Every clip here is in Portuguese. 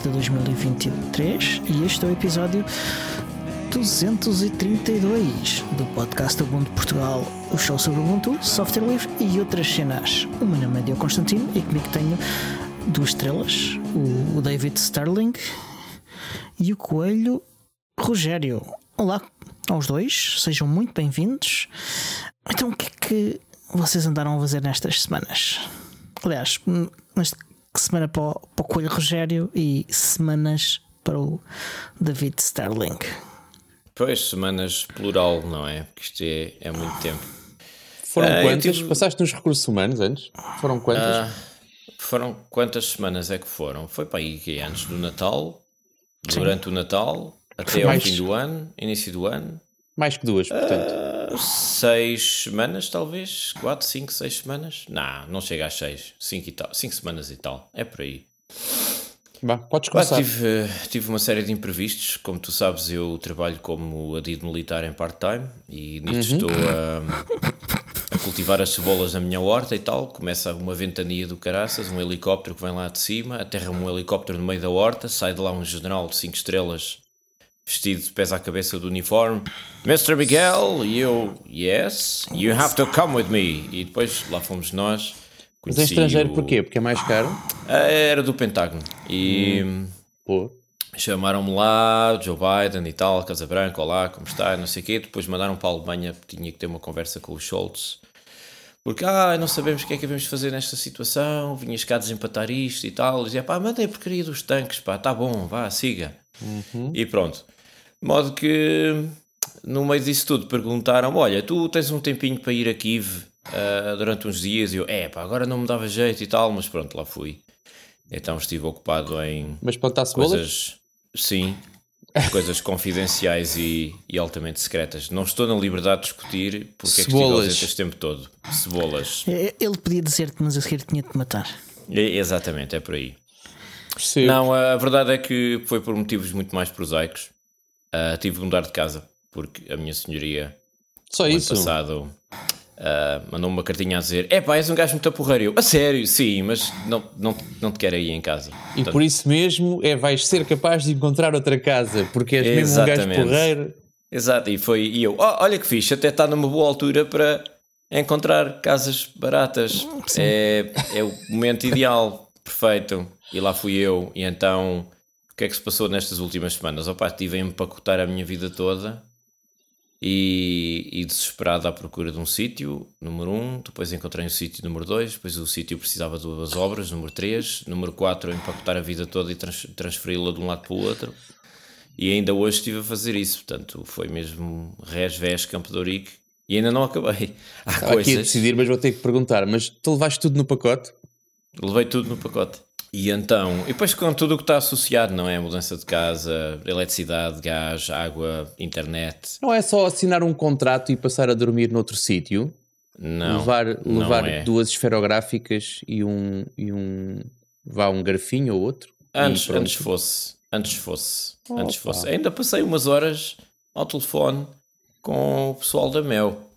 29 de janeiro de 2023 e este é o episódio 232 do podcast Ubuntu Portugal, o show sobre Ubuntu, software livre e outras cenas. O meu nome é Diogo Constantino e comigo tenho duas estrelas, o David Sterling e o Coelho Rogério. Olá aos dois, sejam muito bem-vindos. Então, o que é que vocês andaram a fazer nestas semanas? Aliás, nesta semana para o, para o Coelho Rogério e semanas para o David Sterling. Pois, semanas plural, não é? Porque isto é, é muito tempo. Foram uh, quantas? Tive... Passaste nos recursos humanos antes? Foram quantas? Uh, foram quantas semanas é que foram? Foi para aí que antes do Natal, Sim. durante o Natal, até ao fim do ano, início do ano. Mais que duas, portanto. Uh, seis semanas, talvez. Quatro, cinco, seis semanas. Não, não chega às seis. Cinco e tal. Cinco semanas e tal. É por aí. Bah, podes começar. tive, tive uma série de imprevistos. Como tu sabes, eu trabalho como adido militar em part-time e nisto uhum. estou a, a, cultivar as cebolas na minha horta e tal. Começa uma ventania do caraças, um helicóptero que vem lá de cima, aterra um helicóptero no meio da horta, sai de lá um general de 5 estrelas vestido de pés à cabeça do uniforme. Mr. Miguel, e eu, yes, you have to come with me. E depois lá fomos nós mas é estrangeiro o... porquê? Porque é mais caro? Ah, era do Pentágono. E hum. chamaram-me lá, Joe Biden e tal, Casa Branca, olá, como está, não sei o quê. Depois mandaram para a Alemanha, tinha que ter uma conversa com o Schultz. Porque, ah, não sabemos o que é que devemos fazer nesta situação, vinhas cá desempatar isto e tal. Dizia, pá, mandei a porcaria dos tanques, pá, tá bom, vá, siga. Uhum. E pronto. De modo que, no meio disso tudo, perguntaram olha, tu tens um tempinho para ir a Kiev uh, durante uns dias e eu, é pá, agora não me dava jeito e tal, mas pronto, lá fui. Então estive ocupado em mas plantar coisas, sim, coisas confidenciais e, e, altamente secretas. Não estou na liberdade de discutir porque Cebolas. é que estive ausente este tempo todo. Cebolas. É, ele podia dizer-te, mas a seguir tinha de matar. É, exatamente, é por aí. Percebo. Não, a verdade é que foi por motivos muito mais prosaicos. Uh, tive de mudar de casa porque a minha senhoria Só isso. passado Uh, Mandou-me uma cartinha a dizer: É pá, és um gajo muito porreiro. a sério, sim, mas não, não, não te quero aí em casa. E Portanto, por isso mesmo é, vais ser capaz de encontrar outra casa, porque és mesmo um gajo porreiro. Exato, e foi e eu: oh, Olha que fixe, até está numa boa altura para encontrar casas baratas. É, é o momento ideal, perfeito. E lá fui eu, e então. O que é que se passou nestas últimas semanas? Opa, estive a empacotar a minha vida toda e, e, desesperado à procura de um sítio, número um, depois encontrei um sítio número dois, depois o sítio precisava de duas obras, número três, número quatro, empacotar a vida toda e trans, transferi-la de um lado para o outro. E ainda hoje estive a fazer isso, portanto, foi mesmo res, vés, Campo de Ourique, e ainda não acabei. Há Estava coisas... aqui a decidir, mas vou ter que perguntar, mas tu levaste tudo no pacote? Levei tudo no pacote. E então, e depois com tudo o que está associado, não é? Mudança de casa, eletricidade, gás, água, internet. Não é só assinar um contrato e passar a dormir noutro sítio? Não. Levar, levar é. duas esferográficas e um, e um. vá um garfinho ou outro? Antes, antes fosse. Antes fosse. Oh, antes fosse. Ainda passei umas horas ao telefone com o pessoal da Mel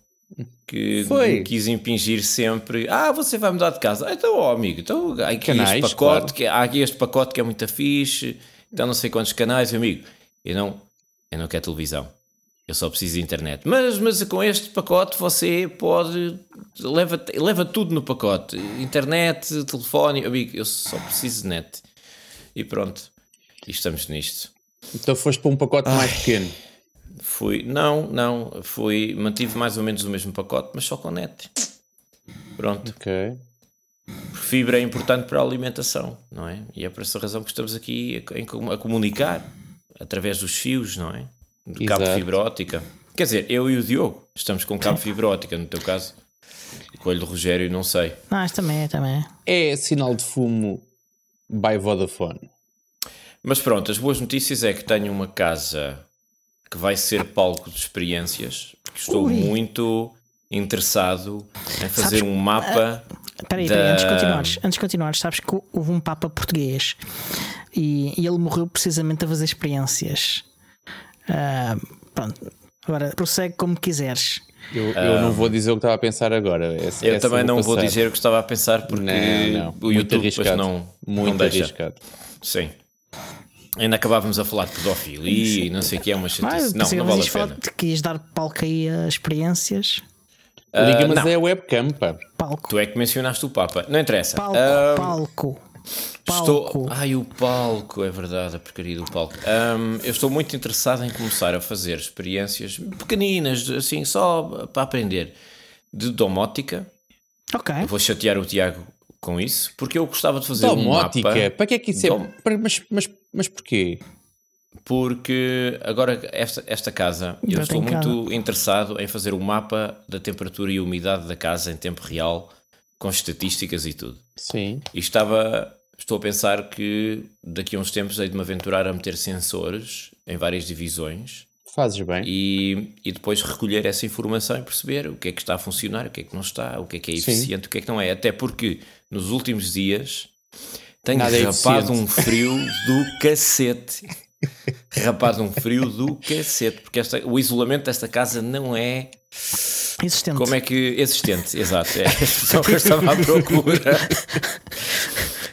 que Foi. quis impingir sempre. Ah, você vai mudar de casa. Então, ó, amigo, então há aqui canais, este pacote, claro. que, há aqui este pacote que é muito fixe, então não sei quantos canais, amigo. Eu não, eu não quero televisão. Eu só preciso de internet. Mas, mas com este pacote você pode. Leva, leva tudo no pacote: internet, telefone. Amigo, eu só preciso de net. E pronto. E estamos nisto. Então foste para um pacote Ai. mais pequeno. Fui, não, não, fui, mantive mais ou menos o mesmo pacote, mas só com net. Pronto. Ok. Fibra é importante para a alimentação, não é? E é por essa razão que estamos aqui a, a comunicar através dos fios, não é? Do cabo de fibra óptica. Quer dizer, eu e o Diogo estamos com cabo de fibra óptica, no teu caso. O coelho do Rogério, não sei. Mas também é, também é. É sinal de fumo by Vodafone. Mas pronto, as boas notícias é que tenho uma casa que vai ser palco de experiências, porque estou Ui. muito interessado em fazer sabes, um mapa. Espera uh, da... antes de continuares, antes de continuares, sabes que houve um Papa português e, e ele morreu precisamente a fazer experiências. Uh, pronto, Agora prossegue como quiseres. Eu, eu não vou dizer o que estava a pensar agora. Essa, Eu essa também não vou dizer o que estava a pensar porque Não, não. o Muito YouTube depois arriscado. não, Muito não deixa. arriscado. Sim. Ainda acabávamos a falar de pedofilia e não sei o que é uma Ah, chatice. Não, não vale a pena. de que ias dar palco aí a experiências. Liga, mas não. é webcam, pá. Palco. Tu é que mencionaste o Papa. Não interessa. Palco. Ah, palco. Estou... Ai, o palco, é verdade, a porcaria do palco. Ahm, eu estou muito interessado em começar a fazer experiências pequeninas, assim, só para aprender, de domótica. Ok. Eu vou chatear o Tiago com isso, porque eu gostava de fazer um Domótica. mapa. Para que é que isso Dom- é? Mas, mas, mas porquê? Porque agora esta, esta casa, eu estou muito interessado em fazer um mapa da temperatura e umidade da casa em tempo real, com estatísticas e tudo. Sim. E estava, estou a pensar que daqui a uns tempos hei de me aventurar a meter sensores em várias divisões Fazes bem. e, e depois recolher essa informação e perceber o que é que está a funcionar, o que é que não está, o que é que é Sim. eficiente, o que é que não é. Até porque nos últimos dias tenho Nada é rapado eficiente. um frio do cacete. rapado um frio do cacete, porque esta, o isolamento desta casa não é Existente. como é que. Existente, exato. É a expressão que eu estava à procura.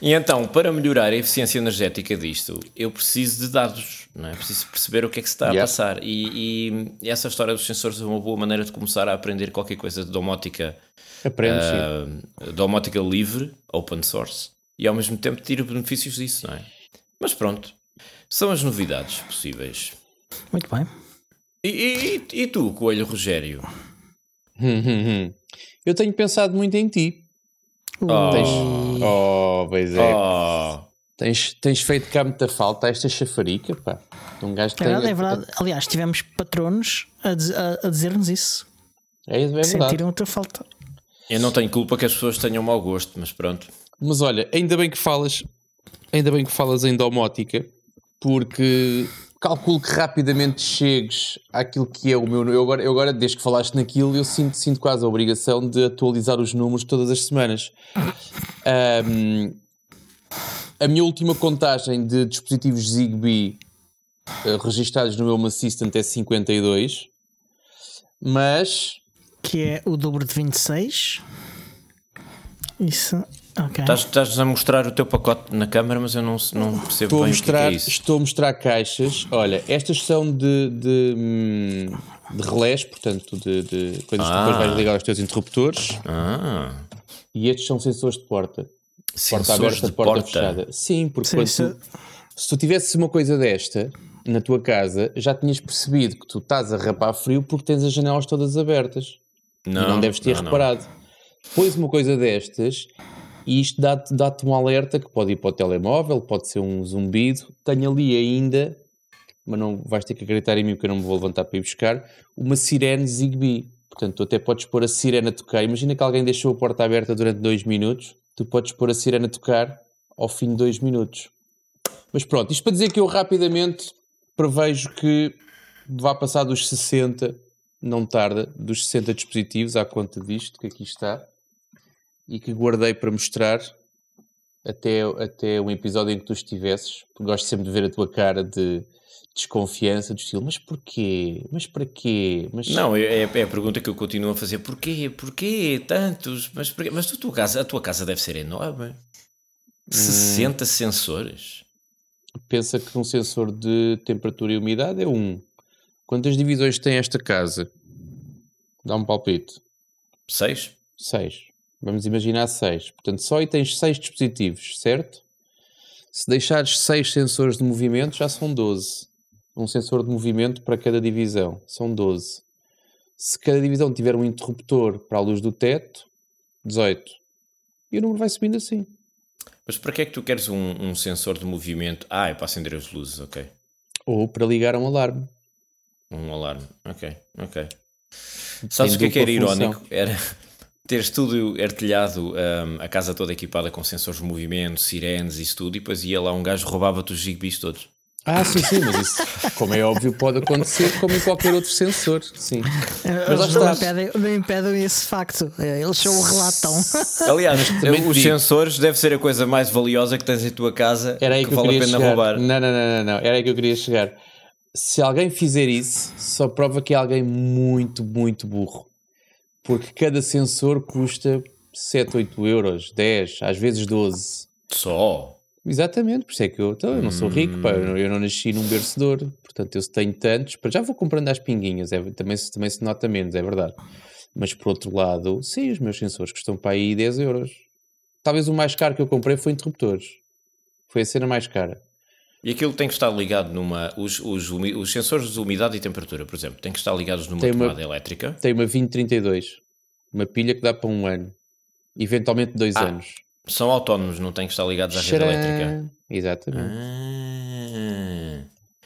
E então, para melhorar a eficiência energética disto, eu preciso de dados, não é? Preciso perceber o que é que se está Yeah. a passar. E, e essa história dos sensores é uma boa maneira de começar a aprender qualquer coisa de domótica, Aprendes, sim. ah, domótica livre, open source, e ao mesmo tempo tiro benefícios disso, não é? Mas pronto, são as novidades possíveis. Muito bem. E, e- e tu, Coelho Rogério? Eu tenho pensado muito em ti. Oh. Tens... Oh, pois é. Oh, Tens, tens feito cá muita falta a esta chafarica, pá. De Um gajo É tem- verdade, é verdade. Aliás, tivemos patronos a, diz- a- a dizer-nos isso. É, é verdade. Sentiram a tua falta. eu não tenho culpa que as pessoas tenham mau gosto, mas pronto. Mas olha, ainda bem que falas, ainda bem que falas em domótica, porque calculo que rapidamente chegues àquilo que é o meu. Eu agora, eu agora desde que falaste naquilo, eu sinto, sinto quase a obrigação de atualizar os números todas as semanas. Ahm, a minha última contagem de dispositivos Zigbee eh, registados no meu Home Assistant é 52, mas Que é o dobro de 26. Isso. Ok. Tá Estás, estás a mostrar o teu pacote na câmara, mas eu não, não percebo Estou a, bem o que é que mostrar, é isso. estou a mostrar caixas. Olha, estas são de, de, hum, de relés, portanto, de, de coisas que Ah. depois vais ligar aos teus interruptores. Ah, E estes são sensores de porta. Porta sensores aberta, de porta, porta. fechada. Sim, porque Sim, tu- se tu tivesses uma coisa desta na tua casa, já tinhas percebido que tu estás a rapar frio porque tens as janelas todas abertas. Não, e não deves ter não, não. reparado. Pões uma coisa destas e isto dá-te dá um alerta que pode ir para o telemóvel, pode ser um zumbido. Tenho ali ainda, mas não vais ter que acreditar em mim porque eu não me vou levantar para ir buscar, uma sirene Zigbee. Portanto, tu até podes pôr a sirene a tocar. Imagina que alguém deixou a porta aberta durante dois minutos, tu podes pôr a sirene a tocar ao fim de dois minutos. Mas pronto, isto para dizer que eu rapidamente prevejo que vá passar dos 60, não tarda, dos 60 dispositivos à conta disto que aqui está e que guardei para mostrar até, até um episódio em que tu estivesses, porque gosto sempre de ver a tua cara de desconfiança, do estilo, mas porquê? Mas para quê? Mas Não, é, é a pergunta que eu continuo a fazer. Porquê? Porquê tantos? Mas, porquê? mas tu, tua casa, a tua casa deve ser enorme. Hum. 60 sensores? pensa que um sensor de temperatura e umidade é um. Quantas divisões tem esta casa? Dá um palpite. 6? 6. Vamos imaginar 6. Portanto, só aí tens 6 dispositivos, certo? Se deixares 6 sensores de movimento, já são 12. Um sensor de movimento para cada divisão. São 12. Se cada divisão tiver um interruptor para a luz do teto, 18. E o número vai subindo assim. Mas para que é que tu queres um, um sensor de movimento? Ah, é para acender as luzes, ok. Ou para ligar a um alarme. Um alarme, ok, ok. Sabes o que é que era função. irónico? Era teres tudo artilhado, hum, a casa toda equipada com sensores de movimento, sirenes e isso tudo, e depois ia lá um gajo roubava-te os gigbees todos. Ah, sim, sim, mas isso, como é óbvio, pode acontecer como em qualquer outro sensor. Sim. Mas Eles não impedem, não impedem esse facto. Eles só o relatam. Aliás, os digo- sensores deve ser a coisa mais valiosa que tens em tua casa Era aí que, que, vale a pena chegar. roubar. Não, não, não, não, não, era aí que eu queria chegar. se alguém fizer isso, só prova que é alguém muito, muito burro. Porque cada sensor custa 7, 8 euros, 10, às vezes 12. Só. Exatamente, por isso é que eu, então, eu não sou rico, pá, eu, não, eu não nasci num ouro, portanto eu tenho tantos, para já vou comprando às pinguinhas, é, também, se- também se nota menos, é verdade. Mas por outro lado, sim, os meus sensores custam para aí 10 euros. Talvez o mais caro que eu comprei foi interruptores. Foi a cena mais cara. E aquilo tem que estar ligado numa. Os, os, os sensores de umidade e temperatura, por exemplo, têm que estar ligados numa Tem uma- tomada elétrica. Tem uma 2032, uma pilha que dá para um ano, eventualmente dois Ah, anos. São autónomos, não têm que estar ligados à rede Tcharam! elétrica. Exatamente. Ah.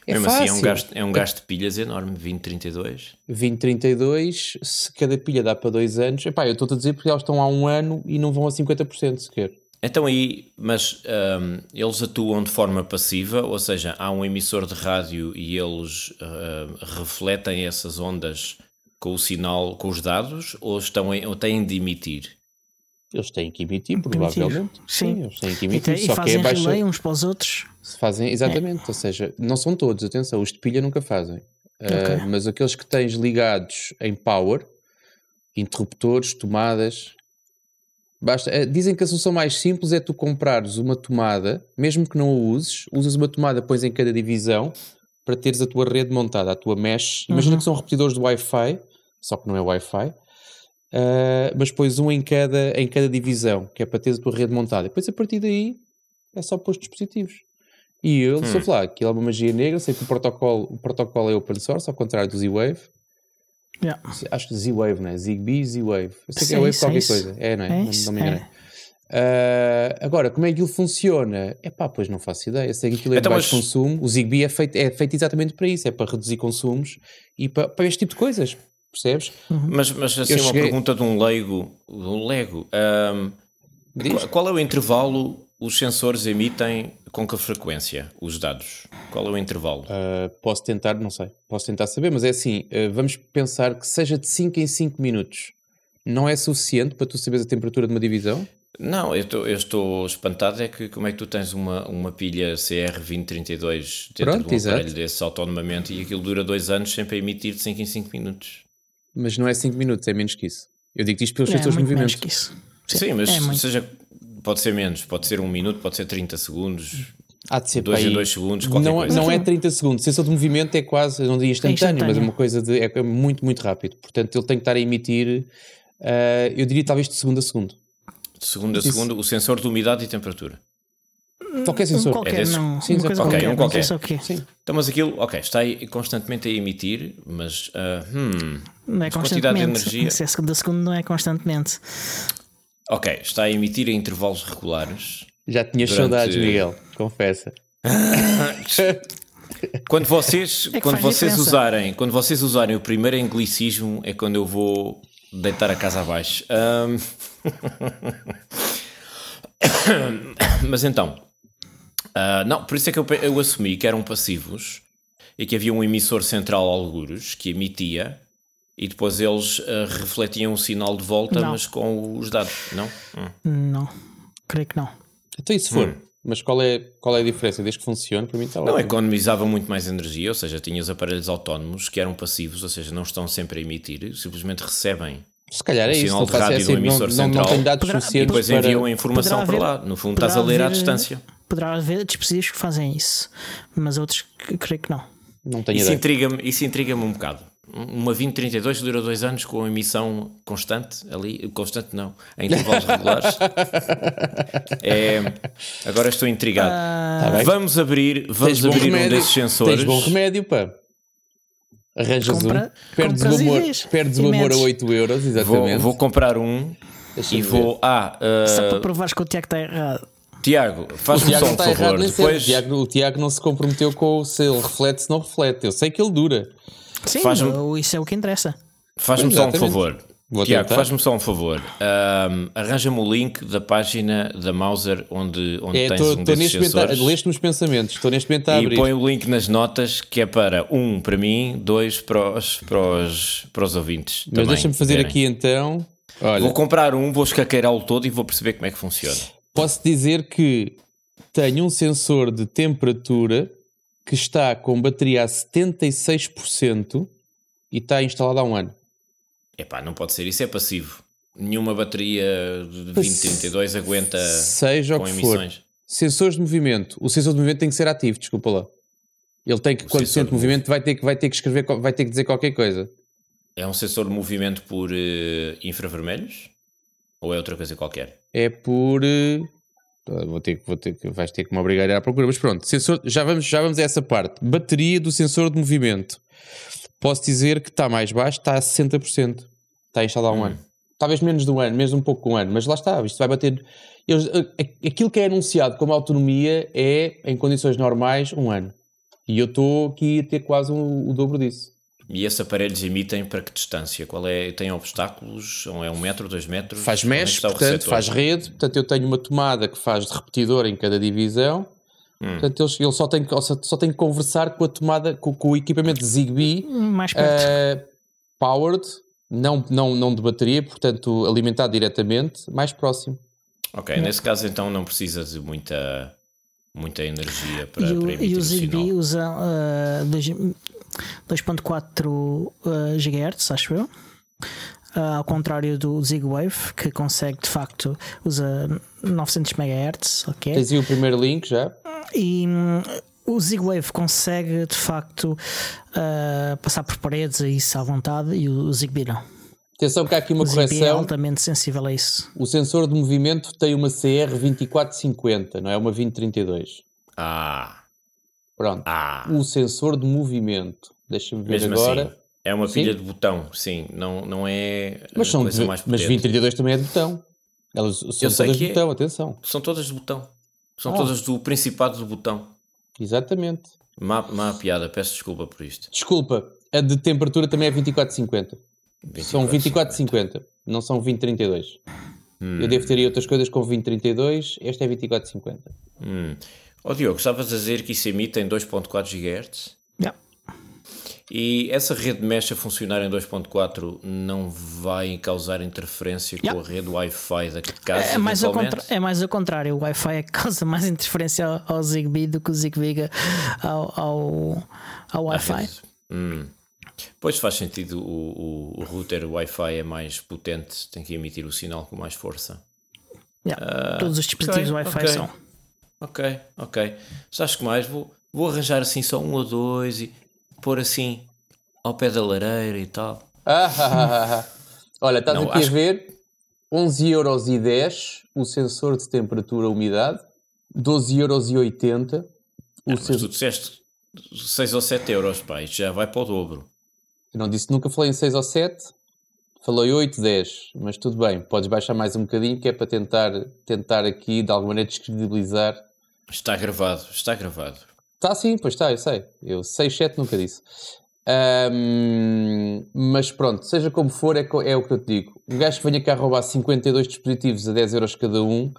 É Mesmo assim, é um, fácil. gasto, é um gasto de pilhas enorme, 2032. 2032, se cada pilha dá para dois anos, epá, eu estou a dizer porque elas estão há um ano e não vão a 50% sequer. Então aí, mas ahm, eles atuam de forma passiva, ou seja, há um emissor de rádio e eles ah, refletem essas ondas com o sinal, com os dados, ou, estão em- ou têm de emitir? Eles têm que emitir, Emitir. provavelmente. Sim. eles têm que E, emitir, e só que é fazem baixa. relay uns para os outros. Se fazem, exatamente, ou seja, não são todos, atenção, os de pilha nunca fazem. Ah, Ok. mas aqueles que tens ligados em power, interruptores, tomadas, basta. ah, dizem que a solução mais simples é tu comprares uma tomada, mesmo que não a uses, usas uma tomada, pões em cada divisão para teres a tua rede montada, a tua mesh. Imagina Uhum. que são repetidores de Wi-Fi, só que não é Wi-Fi. ah, mas pões um em cada, em cada divisão, que é para teres a tua rede montada. Depois, a partir daí, é só pôr os dispositivos. E eu Hum. sou lá, aquilo é uma magia negra, sei que o protocolo, o protocolo é open source, ao contrário do Z-Wave. Yeah. Acho que Z-Wave, não é? Zigbee, Z-Wave. Eu sei que é Wave isso, qualquer coisa. É, não é? É não, isso, não me enganei. é. Ah, agora, como é que aquilo funciona? É pá, pois não faço ideia. Sei que aquilo é Então, de baixo mas- consumo. O Zigbee é feito, é feito exatamente para isso, é para reduzir consumos e para, para este tipo de coisas. Percebes? Mas, mas assim, Eu uma cheguei- pergunta de um leigo, de um lego. ahm, Diz. qual, qual é o intervalo os sensores emitem com que frequência os dados? Qual é o intervalo? Uh, posso tentar, não sei, posso tentar saber, mas é assim, uh, vamos pensar que seja de 5 em 5 minutos. Não é suficiente para tu saberes a temperatura de uma divisão? Não, eu, tô- eu estou espantado é que como é que tu tens uma, uma pilha CR2032 dentro Pronto, de um exato. aparelho desses autonomamente e aquilo dura dois anos sempre a emitir de 5 em 5 minutos. Mas não é 5 minutos, é menos que isso. Eu digo isto pelos É sensores de muito menos que isso. Sim, mas é muito. seja, pode ser menos, pode ser um minuto, pode ser 30 segundos, Há de ser 2 para em 2 segundos, qualquer Não, coisa. não é 30 segundos. Sensor de movimento é quase, não diria instantâneo, mas é instantâneo. uma coisa de. É muito, muito rápido. Portanto, ele tem que estar a emitir, uh, eu diria talvez de segundo a segundo. De segundo a Isso. segundo, o sensor de umidade e temperatura. Qualquer Um sensor. qualquer, É desses? não. Sim, uma coisa qualquer, um qualquer. quê. Sim. Então, mas aquilo, ok, está aí constantemente a emitir, mas ah, hum, Não é quantidade de constantemente. energia- Se é segundo a segundo, não é constantemente. Ok, está a emitir em intervalos regulares. Já tinhas Durante- saudades, Miguel, confessa. Quando vocês, É quando vocês diferença. usarem, quando vocês usarem o primeiro anglicismo é quando eu vou deitar a casa abaixo. Ahm. Mas então, ah, não, por isso é que eu, eu assumi que eram passivos e que havia um emissor central alguros que emitia e depois eles ah, refletiam o sinal de volta, Não. mas com os dados, não? Hum. Não. Creio que não. Então, e se for? Mas qual é, qual é a diferença? Desde que funcione, para mim está Não, ótimo. economizava muito mais energia, ou seja, tinhas aparelhos autónomos que eram passivos, ou seja, não estão sempre a emitir, simplesmente recebem Se calhar é o isso, sinal não de rádio é assim, do não, emissor não, não central tenho dados Poderá- e depois para... enviam a informação Poderá para haver- lá. No fundo, estás a ler à haver- distância. Poderá haver dispositivos que fazem isso, mas outros que creio que não. Não tenho Isso ideia. intriga-me isso intriga um bocado. Uma 2032 dura dois anos com emissão constante ali, constante não, em intervalos regulares. É, agora estou intrigado. Tá bem. vamos abrir, vamos Tens bom abrir um desses sensores. Tens bom remédio, pá. Arranjas Compra- um, perdes o amor, perdes o amor a metes. 8 euros, Vou, exatamente. vou comprar um e ver. vou. Ah, uh, Só para provares que o Tiago está errado. Tiago, O faz-me só um errado favor. Depois O Tiago, o Tiago não se comprometeu com o se ele reflete, se não reflete. Eu sei que ele dura. Sim, não, isso é o que interessa. faz-me só um favor. Vou Tiago, faz-me só um favor. Ahm, Arranja-me o link da página da Mauser onde, onde É, tens estou um estou desses sensores. leste-me os pensamentos, estou neste momento a E abrir. põe o link nas notas que é para um para mim, dois para os, para os, para os ouvintes. Mas deixa-me fazer aqui então. Olha, Vou comprar um, vou escaqueirá-lo todo e vou perceber como é que funciona. posso dizer que tenho um sensor de temperatura que está com bateria a 76% e está instalada há um ano. Epá, não pode ser, isso é passivo. Nenhuma bateria de 2032 aguenta Seja o com que for. emissões. Sensores de movimento. O sensor de movimento tem que ser ativo, desculpa lá. Ele tem que, O quando sensor sente de movimento, vai ter, que, vai ter que escrever, vai ter que dizer qualquer coisa. É um sensor de movimento por eh, infravermelhos? Ou é outra coisa qualquer? É por. eh, Vou ter, que- vou ter, que- vais ter que me obrigar a ir à procura, mas pronto, sensor, já, vamos, já vamos a essa parte. Bateria do sensor de movimento. Posso dizer que está mais baixo, está a 60%. Está instalado há um Hum. ano. Talvez menos de um ano, mesmo um pouco com um ano, mas lá está, isto vai bater. eles- aquilo que é anunciado como autonomia é, em condições normais, um ano. E eu estou aqui a ter quase o, o dobro disso. E esses aparelhos emitem para que distância? Qual é? Tem obstáculos? Ou é um metro, dois metros? Faz é mesh, portanto, receptor? faz rede. Portanto, eu tenho uma tomada que faz de repetidor em cada divisão. Hum. Portanto, eles, ele só tem, que- só, só tem que conversar com a tomada, com, com o equipamento Zigbee Mais perto. eh, powered, não, não, não de bateria, portanto, alimentado diretamente, mais próximo. Ok, nesse caso então não precisa de muita, muita energia para, e, o, para e emitir o o Zigbee sinal. usa uh, dois- 2.4 uh, GHz, acho eu. Uh, ao contrário do Zigwave, que consegue de facto usa 900 MHz, ok? Tens aí o primeiro link já. E hum, o Zigwave consegue de facto uh, passar por paredes e isso à vontade, e o Zigbee não. Atenção que há aqui uma O Zigbee é correção. altamente sensível a isso. O sensor de movimento tem uma CR2450, não é uma 2032. Ah, Pronto. ah. O sensor de movimento. Deixa-me ver Mesmo agora. assim, é uma Sim. pilha de botão, sim, não, não é Mas, são de, mais mas potente. 2032 também é de botão. Elas são sei todas que de é. botão, atenção. São todas de botão. São Ah. todas do Principado do botão. Exatamente. Má, má piada, peço desculpa por isto. Desculpa, a de temperatura também é 2450. São 24, 2450, não são 2032. Hum. Eu devo ter aí outras coisas com 2032, esta é 2450. Hum. Ó Diogo, estavas a dizer que isso emite em 2.4 GHz? Yeah. E essa rede mesh a funcionar em 2.4 não vai causar interferência com Yeah. a rede Wi-Fi da casa? É mais, é mais ao contrário, o Wi-Fi é que causa mais interferência ao, ao Zigbee do que o Zigbee ao, ao, ao Wi-Fi. Hum. Pois faz sentido, o, o, o router Wi-Fi é mais potente, tem que emitir o sinal com mais força. Yeah. Todos os dispositivos ok, Wi-Fi ok. são. Ok, ok. Sabes que mais? Vou, vou arranjar assim só um ou dois e pôr assim ao pé da lareira e tal. Ah, ah, ah, ah. Olha, estás Não, aqui acho- a ver 11,10€ o sensor de temperatura umidade, 12,80€ o Ah, mas tu sensor. disseste 6 ou 7 euros, isto já vai para o dobro. Eu não disse nunca falei em 6 ou 7, falei 8, 10, mas tudo bem, podes baixar mais um bocadinho que é para tentar, tentar aqui de alguma maneira descredibilizar. Está gravado, está gravado. Está sim, pois está, eu sei. Eu 6, 7 nunca disse. Ahm, mas pronto, seja como for, é, é o que eu te digo. Um gajo que venha cá roubar 52 dispositivos a 10 euros cada um,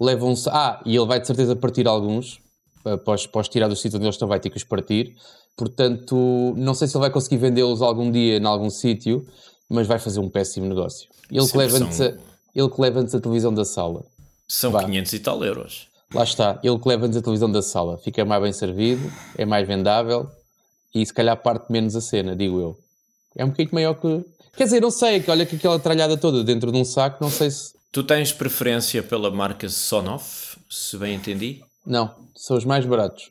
levam-se. Ah, e ele vai de certeza partir alguns. ah, Após, após tirar do sítio onde eles estão, vai ter que os partir. Portanto, não sei se ele vai conseguir vendê-los algum dia em algum sítio, mas vai fazer um péssimo negócio. Ele que leva-nos são- a, ele que leva-nos a televisão da sala. São Vá. 500 e tal euros. Lá está, ele que leva-nos a televisão da sala. Fica mais bem servido, é mais vendável e se calhar parte menos a cena, digo eu. É um bocadinho maior que. Quer dizer, não sei, que olha que aquela tralhada toda dentro de um saco, não sei se. Tu tens preferência pela marca Sonoff, se bem entendi? Não, são os mais baratos.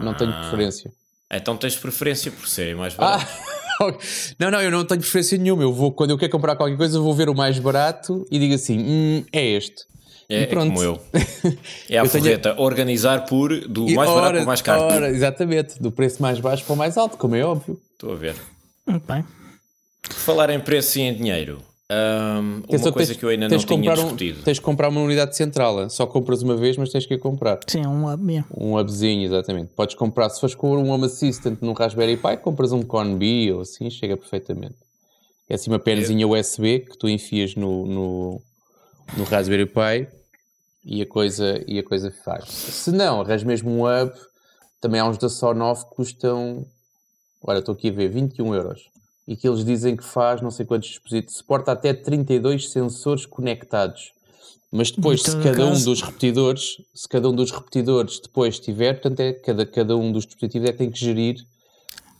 Não tenho Ah. preferência. Então tens preferência por serem mais Ah! Não, não, eu não tenho preferência nenhuma. Eu vou, quando eu quero comprar qualquer coisa, eu vou ver o mais barato e digo assim: hum, é este. É, é pronto. como eu. É a Eu tenho- forreta. Organizar por do E mais barato para o mais caro. ora, exatamente, do preço mais baixo para o mais alto, como é óbvio. Estou a ver. Muito bem. Falar em preço e em dinheiro, Atenção uma coisa tens- que eu ainda não tinha comprar um- discutido. tens de comprar uma unidade central. Só compras uma vez, mas tens que a comprar. Sim, um hub. yeah. Um hubzinho, exatamente. Podes comprar, se fores com um Home Assistant num Raspberry Pi, compras um Conbi ou assim, chega perfeitamente. É assim uma penazinha USB que tu enfias no, no, no Raspberry Pi e a coisa, e a coisa faz. Se não, arranjas mesmo um hub, também há uns da Sonoff que custam, olha, estou aqui a ver, 21 euros. E que eles dizem que faz não sei quantos dispositivos, suporta até 32 sensores conectados. Mas depois, Em se cada um caso- dos repetidores, se cada um dos repetidores depois tiver, portanto, é, cada, cada um dos dispositivos é que tem que gerir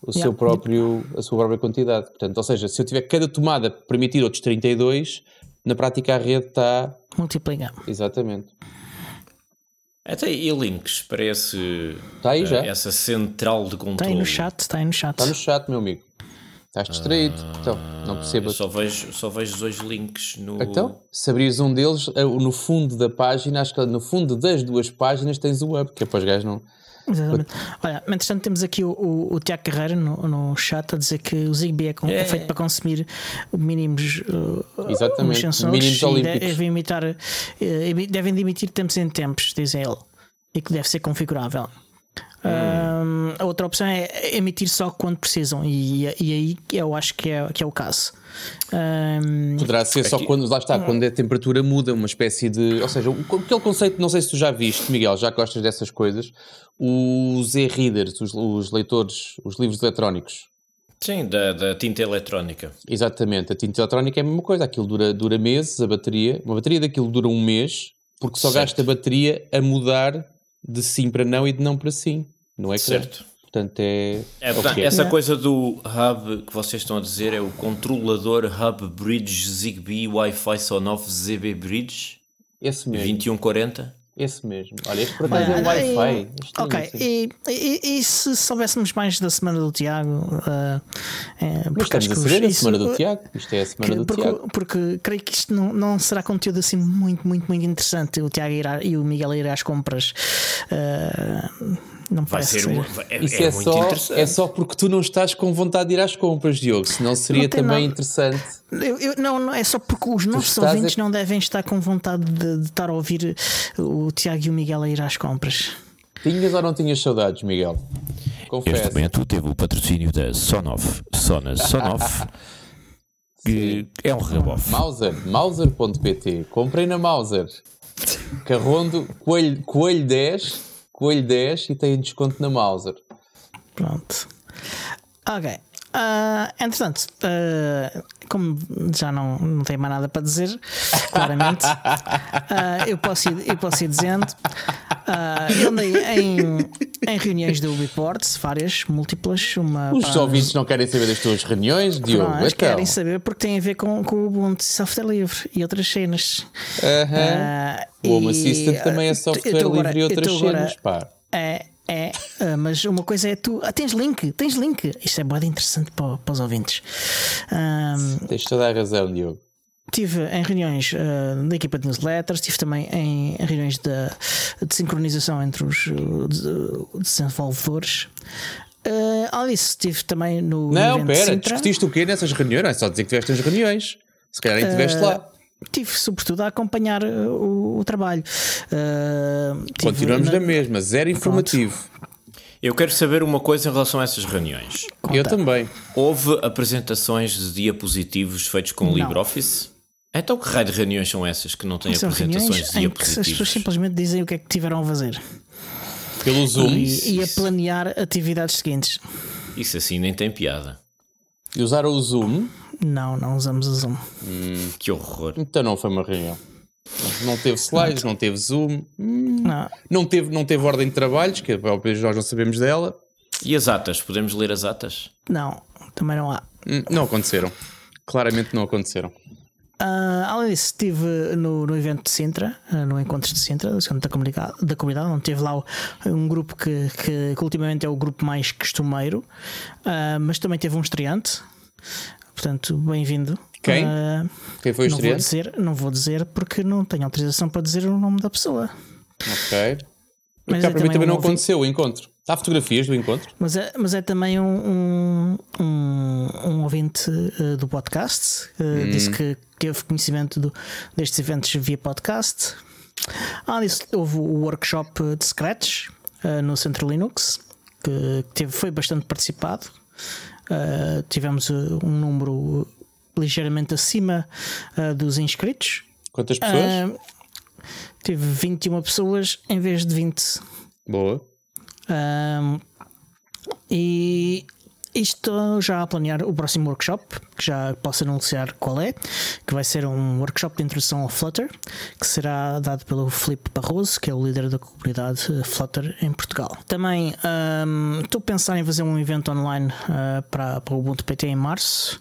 o Yeah. seu próprio, a sua própria quantidade. Portanto, ou seja, se eu tiver cada tomada permitir outros 32, na prática a rede está. Multiplica. Exatamente. Até e links para esse, Está aí eh, já. essa central de controle. Está aí no chat, está aí no chat. Está no chat, meu amigo. Estás distraído. então, não Ah, percebo. só vejo, só vejo dois links no. Então, se abrires um deles, eh, no fundo da página, acho que no fundo das duas páginas tens o hub, que é para os gajos não. Exatamente. Olha, entretanto, temos aqui o, o, o Tiago Carreira no, no chat a dizer que o Zigbee é, com- é É. feito para consumir mínimos, uh, Exatamente, uns sensores mínimos olímpicos. devem, imitar, uh, devem de emitir tempos em tempos, diz ele, e que deve ser configurável. Um, a outra opção é emitir só quando precisam, e, e aí eu acho que é, que é o caso. Um, Poderá ser só Aqui- quando, lá está, quando a temperatura muda, uma espécie de. Ou seja, o- aquele conceito, não sei se tu já viste, Miguel, já gostas dessas coisas, os e-readers, os, os leitores, os livros eletrónicos. Sim, da, da tinta eletrónica. Exatamente, a tinta eletrónica é a mesma coisa, aquilo dura, dura meses, a bateria, uma bateria daquilo dura um mês, porque só Certo. gasta bateria a mudar de sim para não e de não para sim, não é Certo. Portanto, é. É, é portanto, que é. essa coisa do hub que vocês estão a dizer é o controlador Hub Bridge Zigbee Wi-Fi Sonoff ZB Bridge Esse mesmo, 2140. esse mesmo. Olha, este por acaso é Wi-Fi. e- é Ok, e, e- e se soubéssemos mais da semana do Tiago? uh, é, porque estamos acho a que saber a isso- semana do Tiago. Isto é a semana que- do porque, Tiago. porque creio que isto não, não será conteúdo assim muito, muito, muito interessante. O Tiago irá, e o Miguel irá às compras. uh, não Vai parece ser um, é, Isso é é, muito só, interessante. é só porque tu não estás com vontade de ir às compras, Diogo. Senão seria Não também nada. interessante. Eu- eu- não, não, é só porque os nossos estás a- ouvintes não devem estar com vontade de, de estar a ouvir o Tiago e o Miguel a ir às compras. Tinhas ou não tinhas saudades, Miguel? Confesso. Este momento teve o patrocínio da Sonoff. Sonas Sonoff, que é um rebofe. Mauser, Mauser.pt. Comprei na Mauser. Carrondo, coelho, coelho 10, coelho 10 e tem desconto na Mauser. Pronto. Ok. Ah, entretanto, ah, como já não, não tenho mais nada para dizer, claramente, ah, eu, posso ir, eu posso ir dizendo. Eu andei em, em reuniões do Ubiports, várias, múltiplas. Uma Os para- ouvintes não querem saber das tuas reuniões, Diogo. Não, eles então. querem saber porque tem a ver com, com o Ubuntu software livre e outras cenas. Aham. Ah, O Home Assistant também é ah, software livre agora- e outras agora- cenas, pá. É, é, ah, mas uma coisa é tu. Ah, tens link, tens link. Isto é bem interessante para, para os ouvintes. Ahm, Tens toda a razão, Diogo. Estive em reuniões ah, da equipa de newsletters, estive também em reuniões de, de sincronização entre os uh, de- desenvolvedores. Ah, além disso, estive também no. Não, pera, Sintra. discutiste o quê nessas reuniões? Não é só dizer que tiveste nas reuniões. Se calhar nem estiveste lá. Tive sobretudo a acompanhar uh, o, o trabalho. Uh, Continuamos na- na mesma, zero informativo. Eu quero saber uma coisa em relação a essas reuniões. Eu também. Houve apresentações de diapositivos feitos com Não. LibreOffice? Então que raio de reuniões são essas que não têm São apresentações em que as pessoas simplesmente dizem o que é que tiveram a fazer Pelo Zoom. e, e a planear atividades seguintes. Isso assim nem tem piada. E usaram o Zoom, Não, não usamos o Zoom. Que horror. então não foi uma reunião. Não teve slides, não teve Zoom, hum, Não. não teve, não teve ordem de trabalhos, que talvez nós não sabemos dela. E as atas? Podemos ler as atas? Não, também não há. Hum, Não aconteceram. Claramente não aconteceram. Ah, além disso, estive no, no evento de Sintra, ah, no Encontros de Sintra, do Centro da Comunidade, da comunidade onde teve lá o- um grupo que, que, que ultimamente é o grupo mais costumeiro, ah, mas também teve um estreante. Portanto, bem-vindo. Quem? Quem foi o não vou estreante? dizer, não vou dizer porque não tenho autorização para dizer o nome da pessoa. Ok. Mas Cá para mim também também não ouvi- aconteceu o encontro. Há fotografias do encontro? Mas é, mas é também um, um, um, um ouvinte eh, do podcast. eh, Disse que teve conhecimento do- destes eventos via podcast. Além disso, houve o workshop de Scratch eh, no Centro Linux, que teve, foi bastante participado. Tivemos um número ligeiramente acima dos inscritos. Quantas pessoas? Ah, tive 21 pessoas em vez de 20. Boa. Um, e estou já a planear o próximo workshop que já posso anunciar qual é, que vai ser um workshop de introdução ao Flutter, que será dado pelo Felipe Barroso, que é o líder da comunidade eh, Flutter em Portugal. Também um, estou a pensar em fazer um evento online uh, para, para o Ubuntu PT em março,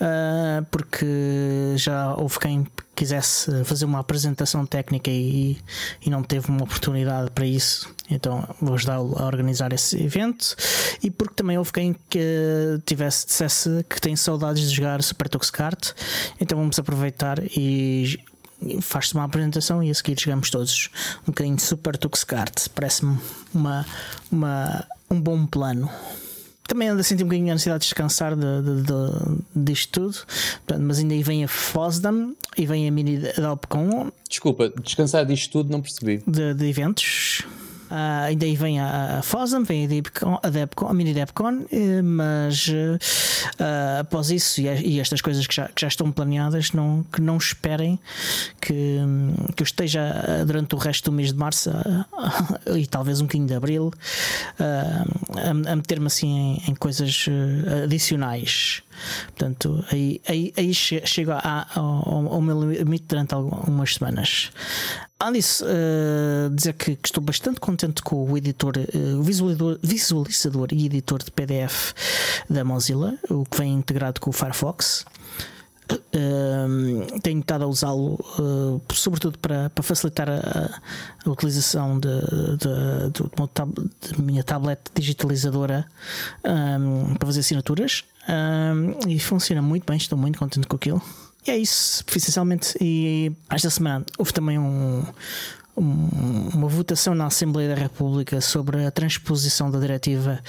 uh, porque já houve quem quisesse fazer uma apresentação técnica e, e não teve uma oportunidade para isso, então vou ajudá-lo a organizar esse evento. E porque também houve quem que tivesse, dissesse que tem saudades de jogar Super Tux Kart, então vamos aproveitar e faz-se uma apresentação e a seguir jogamos todos um bocadinho de Super Tux Kart. Parece-me uma, uma, um bom plano também ando a sentir um bocadinho a necessidade de descansar de, de, de, disto tudo, Portanto, mas ainda aí vem a FOSDEM e vem a Mini Adopcon. Desculpa, descansar disto tudo não percebi. De, de eventos. Uh, ainda aí vem a, a vem a, Deepcon, a, a Mini Depcon, eh, mas uh, após isso e, e, estas coisas que já, que já estão planeadas, não, que não esperem que, que eu esteja durante o resto do mês de março uh, e talvez um bocadinho de abril a, a meter-me assim em, em coisas adicionais. Portanto, aí, aí, aí chego ao, ao meu limite durante algumas semanas. Disso, uh, dizer que, que, estou bastante contente com o editor, uh, visualizador, visualizador e editor de PDF da Mozilla, o que vem integrado com o Firefox. Uh, tenho estado a usá-lo uh, sobretudo para, para facilitar a, a utilização de, de, de, de, minha tablet digitalizadora um, para fazer assinaturas um, e funciona muito bem, estou muito contente com aquilo. E é isso, essencialmente. E esta semana houve também um, um, uma votação na Assembleia da República sobre a transposição da diretiva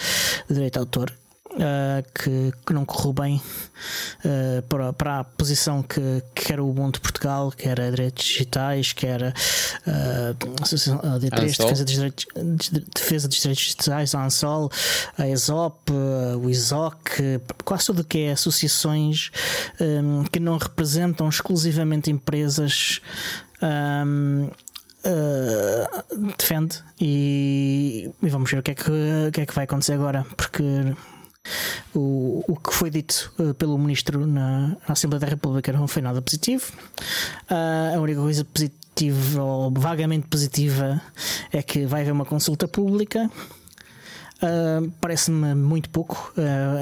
de direito de autor. Uh, que, que, não correu bem uh, para, para a posição que, que era o Ubuntu Portugal, que era Direitos Digitais, que era uh, a Associação D3, Defesa dos, Direitos, Defesa dos Direitos Digitais, a ANSOL, a ESOP, o ISOC, quase tudo que é associações um, que não representam exclusivamente empresas. Um, defende e, e, vamos ver o que, é que, o que é que vai acontecer agora, porque o, o que foi dito uh, pelo Ministro na, na, Assembleia da República não foi nada positivo. Uh, a única coisa positiva ou vagamente positiva é que vai haver uma consulta pública. Uh, Parece-me muito pouco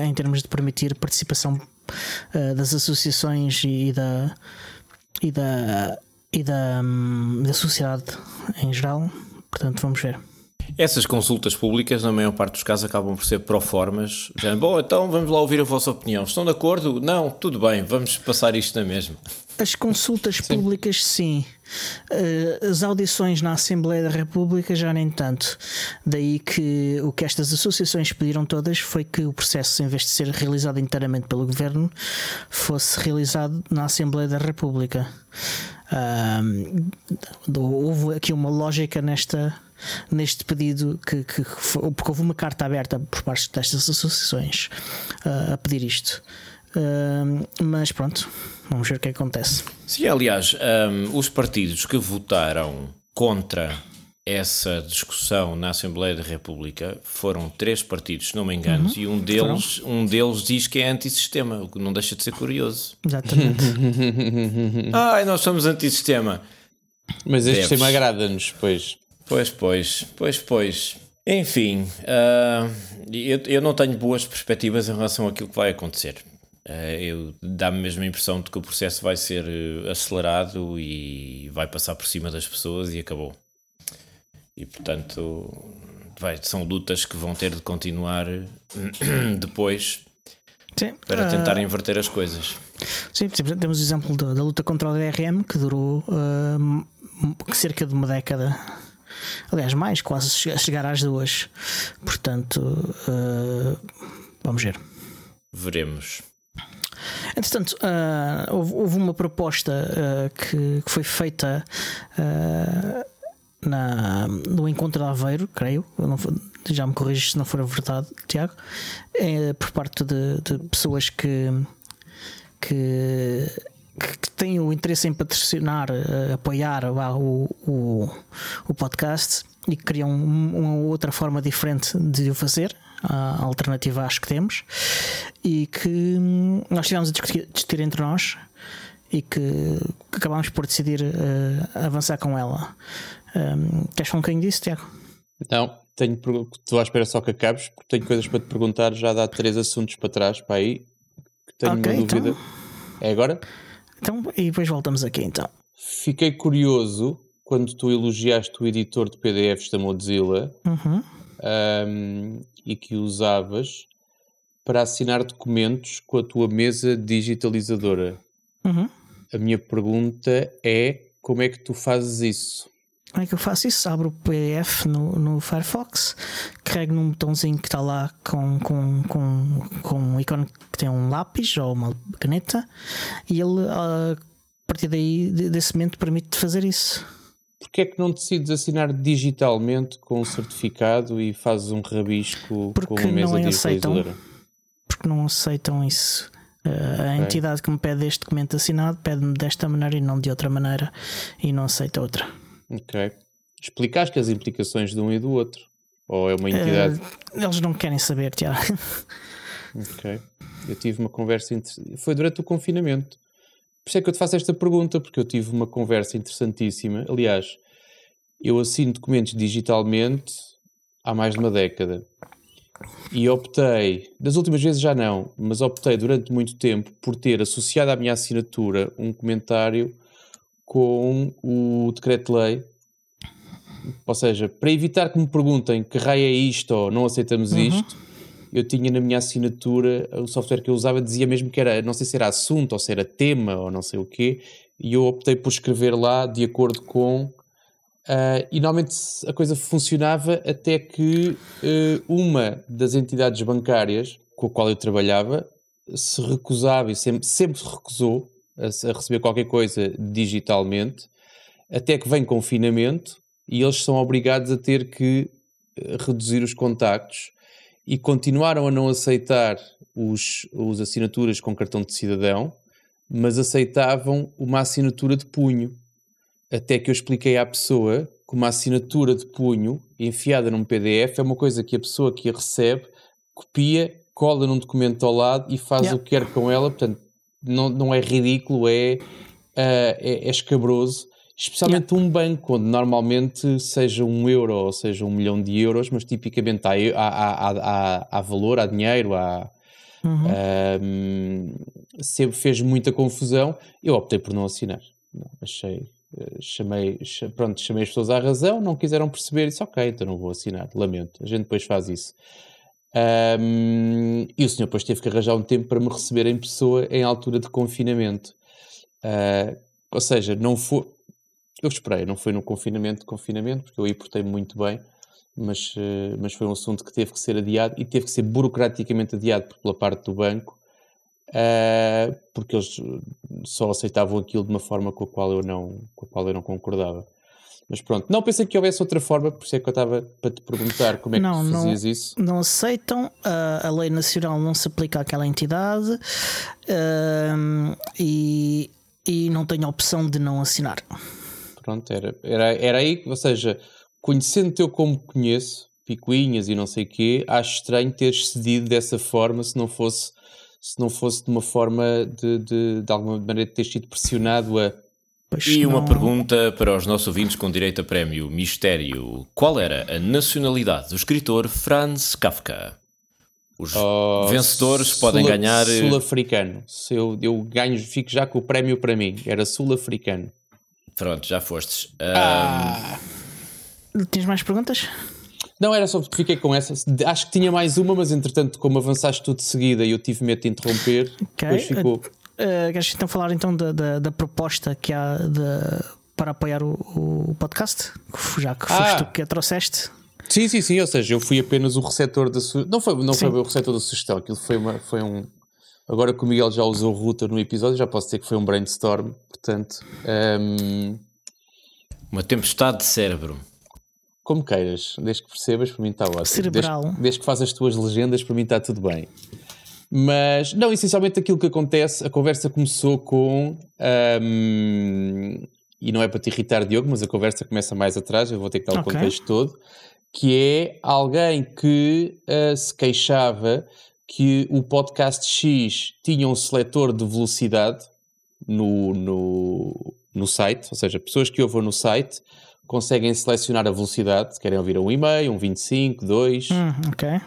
em termos de permitir participação das associações e da, e da, e da, um, da sociedade em geral. Portanto, vamos ver. Essas consultas públicas, na maior parte dos casos, acabam por ser pró-formas. Bom, então vamos lá ouvir a vossa opinião. Estão de acordo? Não, tudo bem, vamos passar isto na mesma. As consultas sim. públicas, sim. Uh, as audições na Assembleia da República, já nem tanto. Daí que o que estas associações pediram todas foi que o processo, em vez de ser realizado inteiramente pelo governo, fosse realizado na Assembleia da República. Uh, houve aqui uma lógica nesta neste pedido que, que, foi, porque houve uma carta aberta por parte destas associações uh, a pedir isto. Uh, mas pronto, vamos ver o que acontece. Sim, aliás, um, os partidos que votaram contra essa discussão na Assembleia da República foram três partidos, se não me engano, uhum, e um deles, um deles diz que é antissistema, o que não deixa de ser curioso. Exatamente. Ai, nós somos antissistema. Mas este sistema agrada-nos, pois. Pois, pois, pois, pois. Enfim, uh, eu, eu não tenho boas perspectivas em relação àquilo que vai acontecer. Uh, eu dá-me mesmo a impressão de que o processo vai ser uh, acelerado e vai passar por cima das pessoas e acabou. E portanto, vai, são lutas que vão ter de continuar depois Sim, para tentar inverter as coisas. Sim, temos o exemplo da, da luta contra o DRM que durou cerca de uma década Aliás, mais, quase chegar às duas. Portanto, uh, vamos ver. Veremos. Entretanto, uh, houve, houve, uma proposta uh, que, que, foi feita na, no encontro de Aveiro, creio, não, já me corriges se não for a verdade, Tiago, é, por parte de, de pessoas que, que que têm o interesse em patrocinar, uh, apoiar o, o, o, podcast e que criam uma outra forma diferente de o fazer. a alternativa às que temos e que hum, nós tivemos a discutir, discutir entre nós e que, que acabámos por decidir uh, avançar com ela. Um, queres falar um bocadinho disso, Tiago? Não, tenho, estou à espera só que acabes, porque tenho coisas para te perguntar. Já dá três assuntos para trás, para aí, que tenho Ok, uma dúvida. então. É agora? Então, e depois voltamos aqui então. Fiquei curioso quando tu elogiaste o editor de PDFs da Mozilla Uhum. ahm, e que usavas para assinar documentos com a tua mesa digitalizadora. Uhum. A minha pergunta é como é que tu fazes isso? Como é que eu faço isso? Abro o PDF no, no Firefox, carrego num botãozinho que está lá com, com, com, com um ícone que tem um lápis ou uma caneta e ele, ah, a partir daí, de- desse momento, permite fazer isso. Porquê é que não decides assinar digitalmente com um certificado e fazes um rabisco Porque com uma mesa não aceitam. Porque não aceitam isso. Ah, a Ok. entidade que me pede este documento assinado pede-me desta maneira e não de outra maneira e não aceita outra. Ok. Explicaste as implicações de um e do outro? Ou é uma entidade? Ah, eles não querem saber, Tiago. Ok. Eu tive uma conversa. inter- Foi durante o confinamento. Por isso é que eu te faço esta pergunta, porque eu tive uma conversa interessantíssima. Aliás, eu assino documentos digitalmente há mais de uma década. E optei, das últimas vezes já não, mas optei durante muito tempo por ter associado à minha assinatura um comentário com o decreto-lei. Ou seja, para evitar que me perguntem que raio é isto ou não aceitamos Uhum. isto, eu tinha na minha assinatura, o software que eu usava dizia mesmo que era, não sei se era assunto ou se era tema ou não sei o quê, e eu optei por escrever lá de acordo com. ah, e normalmente a coisa funcionava até que eh, uma das entidades bancárias com a qual eu trabalhava se recusava e sempre, sempre se recusou a, receber qualquer coisa digitalmente, até que vem confinamento e eles são obrigados a ter que eh, reduzir os contactos e continuaram a não aceitar os, os assinaturas com cartão de cidadão, mas aceitavam uma assinatura de punho. Até que eu expliquei à pessoa que uma assinatura de punho enfiada num PDF é uma coisa que a pessoa que a recebe copia, cola num documento ao lado e faz Yeah. o que quer com ela. Portanto, não, não é ridículo, é, ah, é, é escabroso. Especialmente um banco, onde normalmente seja um euro ou seja um milhão de euros, mas tipicamente há, há, há, há, há valor, há dinheiro, há, Uhum. Ahm, sempre fez muita confusão. Eu optei por não assinar. Não, achei, eh, chamei, cha- pronto, chamei as pessoas à razão, não quiseram perceber, disse ok, então não vou assinar, lamento. A gente depois faz isso. Ahm, e o senhor depois teve que arranjar um tempo para me receber em pessoa em altura de confinamento. Ah, ou seja, não foi. Eu esperei, não foi no confinamento de confinamento, porque eu aí portei muito bem, mas, eh, mas foi um assunto que teve que ser adiado e teve que ser burocraticamente adiado pela parte do banco, eh, porque eles só aceitavam aquilo de uma forma com a qual eu não, com a qual eu não concordava. Mas pronto, não pensei que houvesse outra forma, por isso é que eu estava para te perguntar como é que Não, não- fazias isso. não aceitam, a, a lei nacional não se aplica àquela entidade ahm, e, e não tenho a opção de não assinar. Pronto, era, era, era aí, ou seja, conhecendo-te eu como conheço, picuinhas e não sei o quê, acho estranho teres cedido dessa forma se não fosse, se não fosse de uma forma de, de, de alguma maneira teres sido pressionado a. Pois E uma não- pergunta para os nossos ouvintes com direito a prémio Mistério: Qual era a nacionalidade do escritor Franz Kafka? Os Oh, vencedores podem sul- ganhar. Sul-africano. Se eu, eu ganho, fico já com o prémio para mim. Era sul-africano. Pronto, já fostes. Ah, Tens mais perguntas? Não, era só porque fiquei com essa. Acho que tinha mais uma, mas entretanto, como avançaste tudo de seguida e eu tive medo de interromper, depois ficou. Uh, queres então falar então da, da, da proposta que há de- para apoiar o, o podcast? Já que foste Ah. tu que a trouxeste. Sim, sim, sim. Ou seja, eu fui apenas o receptor da sugestão. Não foi, não foi o receptor da sugestão. Aquilo foi, uma, foi um. Agora que o Miguel já usou router no episódio, já posso dizer que foi um brainstorm. Portanto, hum, uma tempestade de cérebro. como queiras, desde que percebas, para mim está ótimo. Cerebral. Desde, desde que faças as tuas legendas, para mim está tudo bem. Mas, não, essencialmente aquilo que acontece, a conversa começou com. hum, e não é para te irritar, Diogo, mas a conversa começa mais atrás, eu vou ter que dar o Ok. contexto todo. que é alguém que uh, se queixava que o podcast X tinha um seletor de velocidade no, no, no site, ou seja, pessoas que ouvem no site conseguem selecionar a velocidade, querem ouvir a 1,5, um 25, 2. Hum, ok.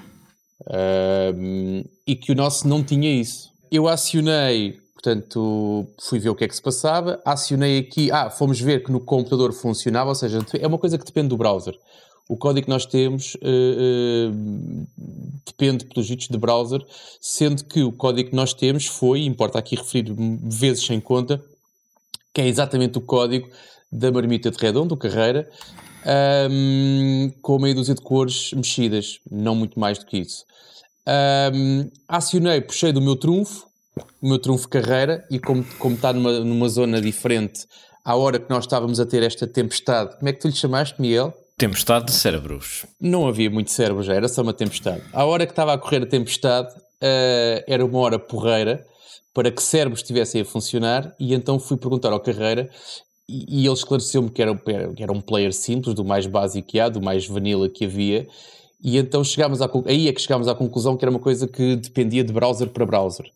E que o nosso não tinha isso. Eu acionei, portanto, fui ver o que é que se passava, acionei aqui, ah, fomos ver que no computador funcionava, ou seja, é uma coisa que depende do browser. O código que nós temos uh, uh, depende, pelos jitos de browser, sendo que o código que nós temos foi, importa aqui referir vezes sem conta, que é exatamente o código da marmita de redondo, carreira, um, com meia dúzia de cores mexidas, não muito mais do que isso. Um, acionei, puxei do meu trunfo, o meu trunfo carreira, e como, como está numa, numa zona diferente, à hora que nós estávamos a ter esta tempestade, como é que tu lhe chamaste, Miguel? Tempestade de cérebros. Não havia muito cérebro já, era só uma tempestade. À hora que estava a correr a tempestade, uh, era uma hora porreira, para que cérebros estivessem a funcionar, e então fui perguntar ao Carreira e, e ele esclareceu-me que era, que era um player simples, do mais básico que há, do mais vanilla que havia, e então chegámos à, aí é que chegámos à conclusão que era uma coisa que dependia de browser para browser.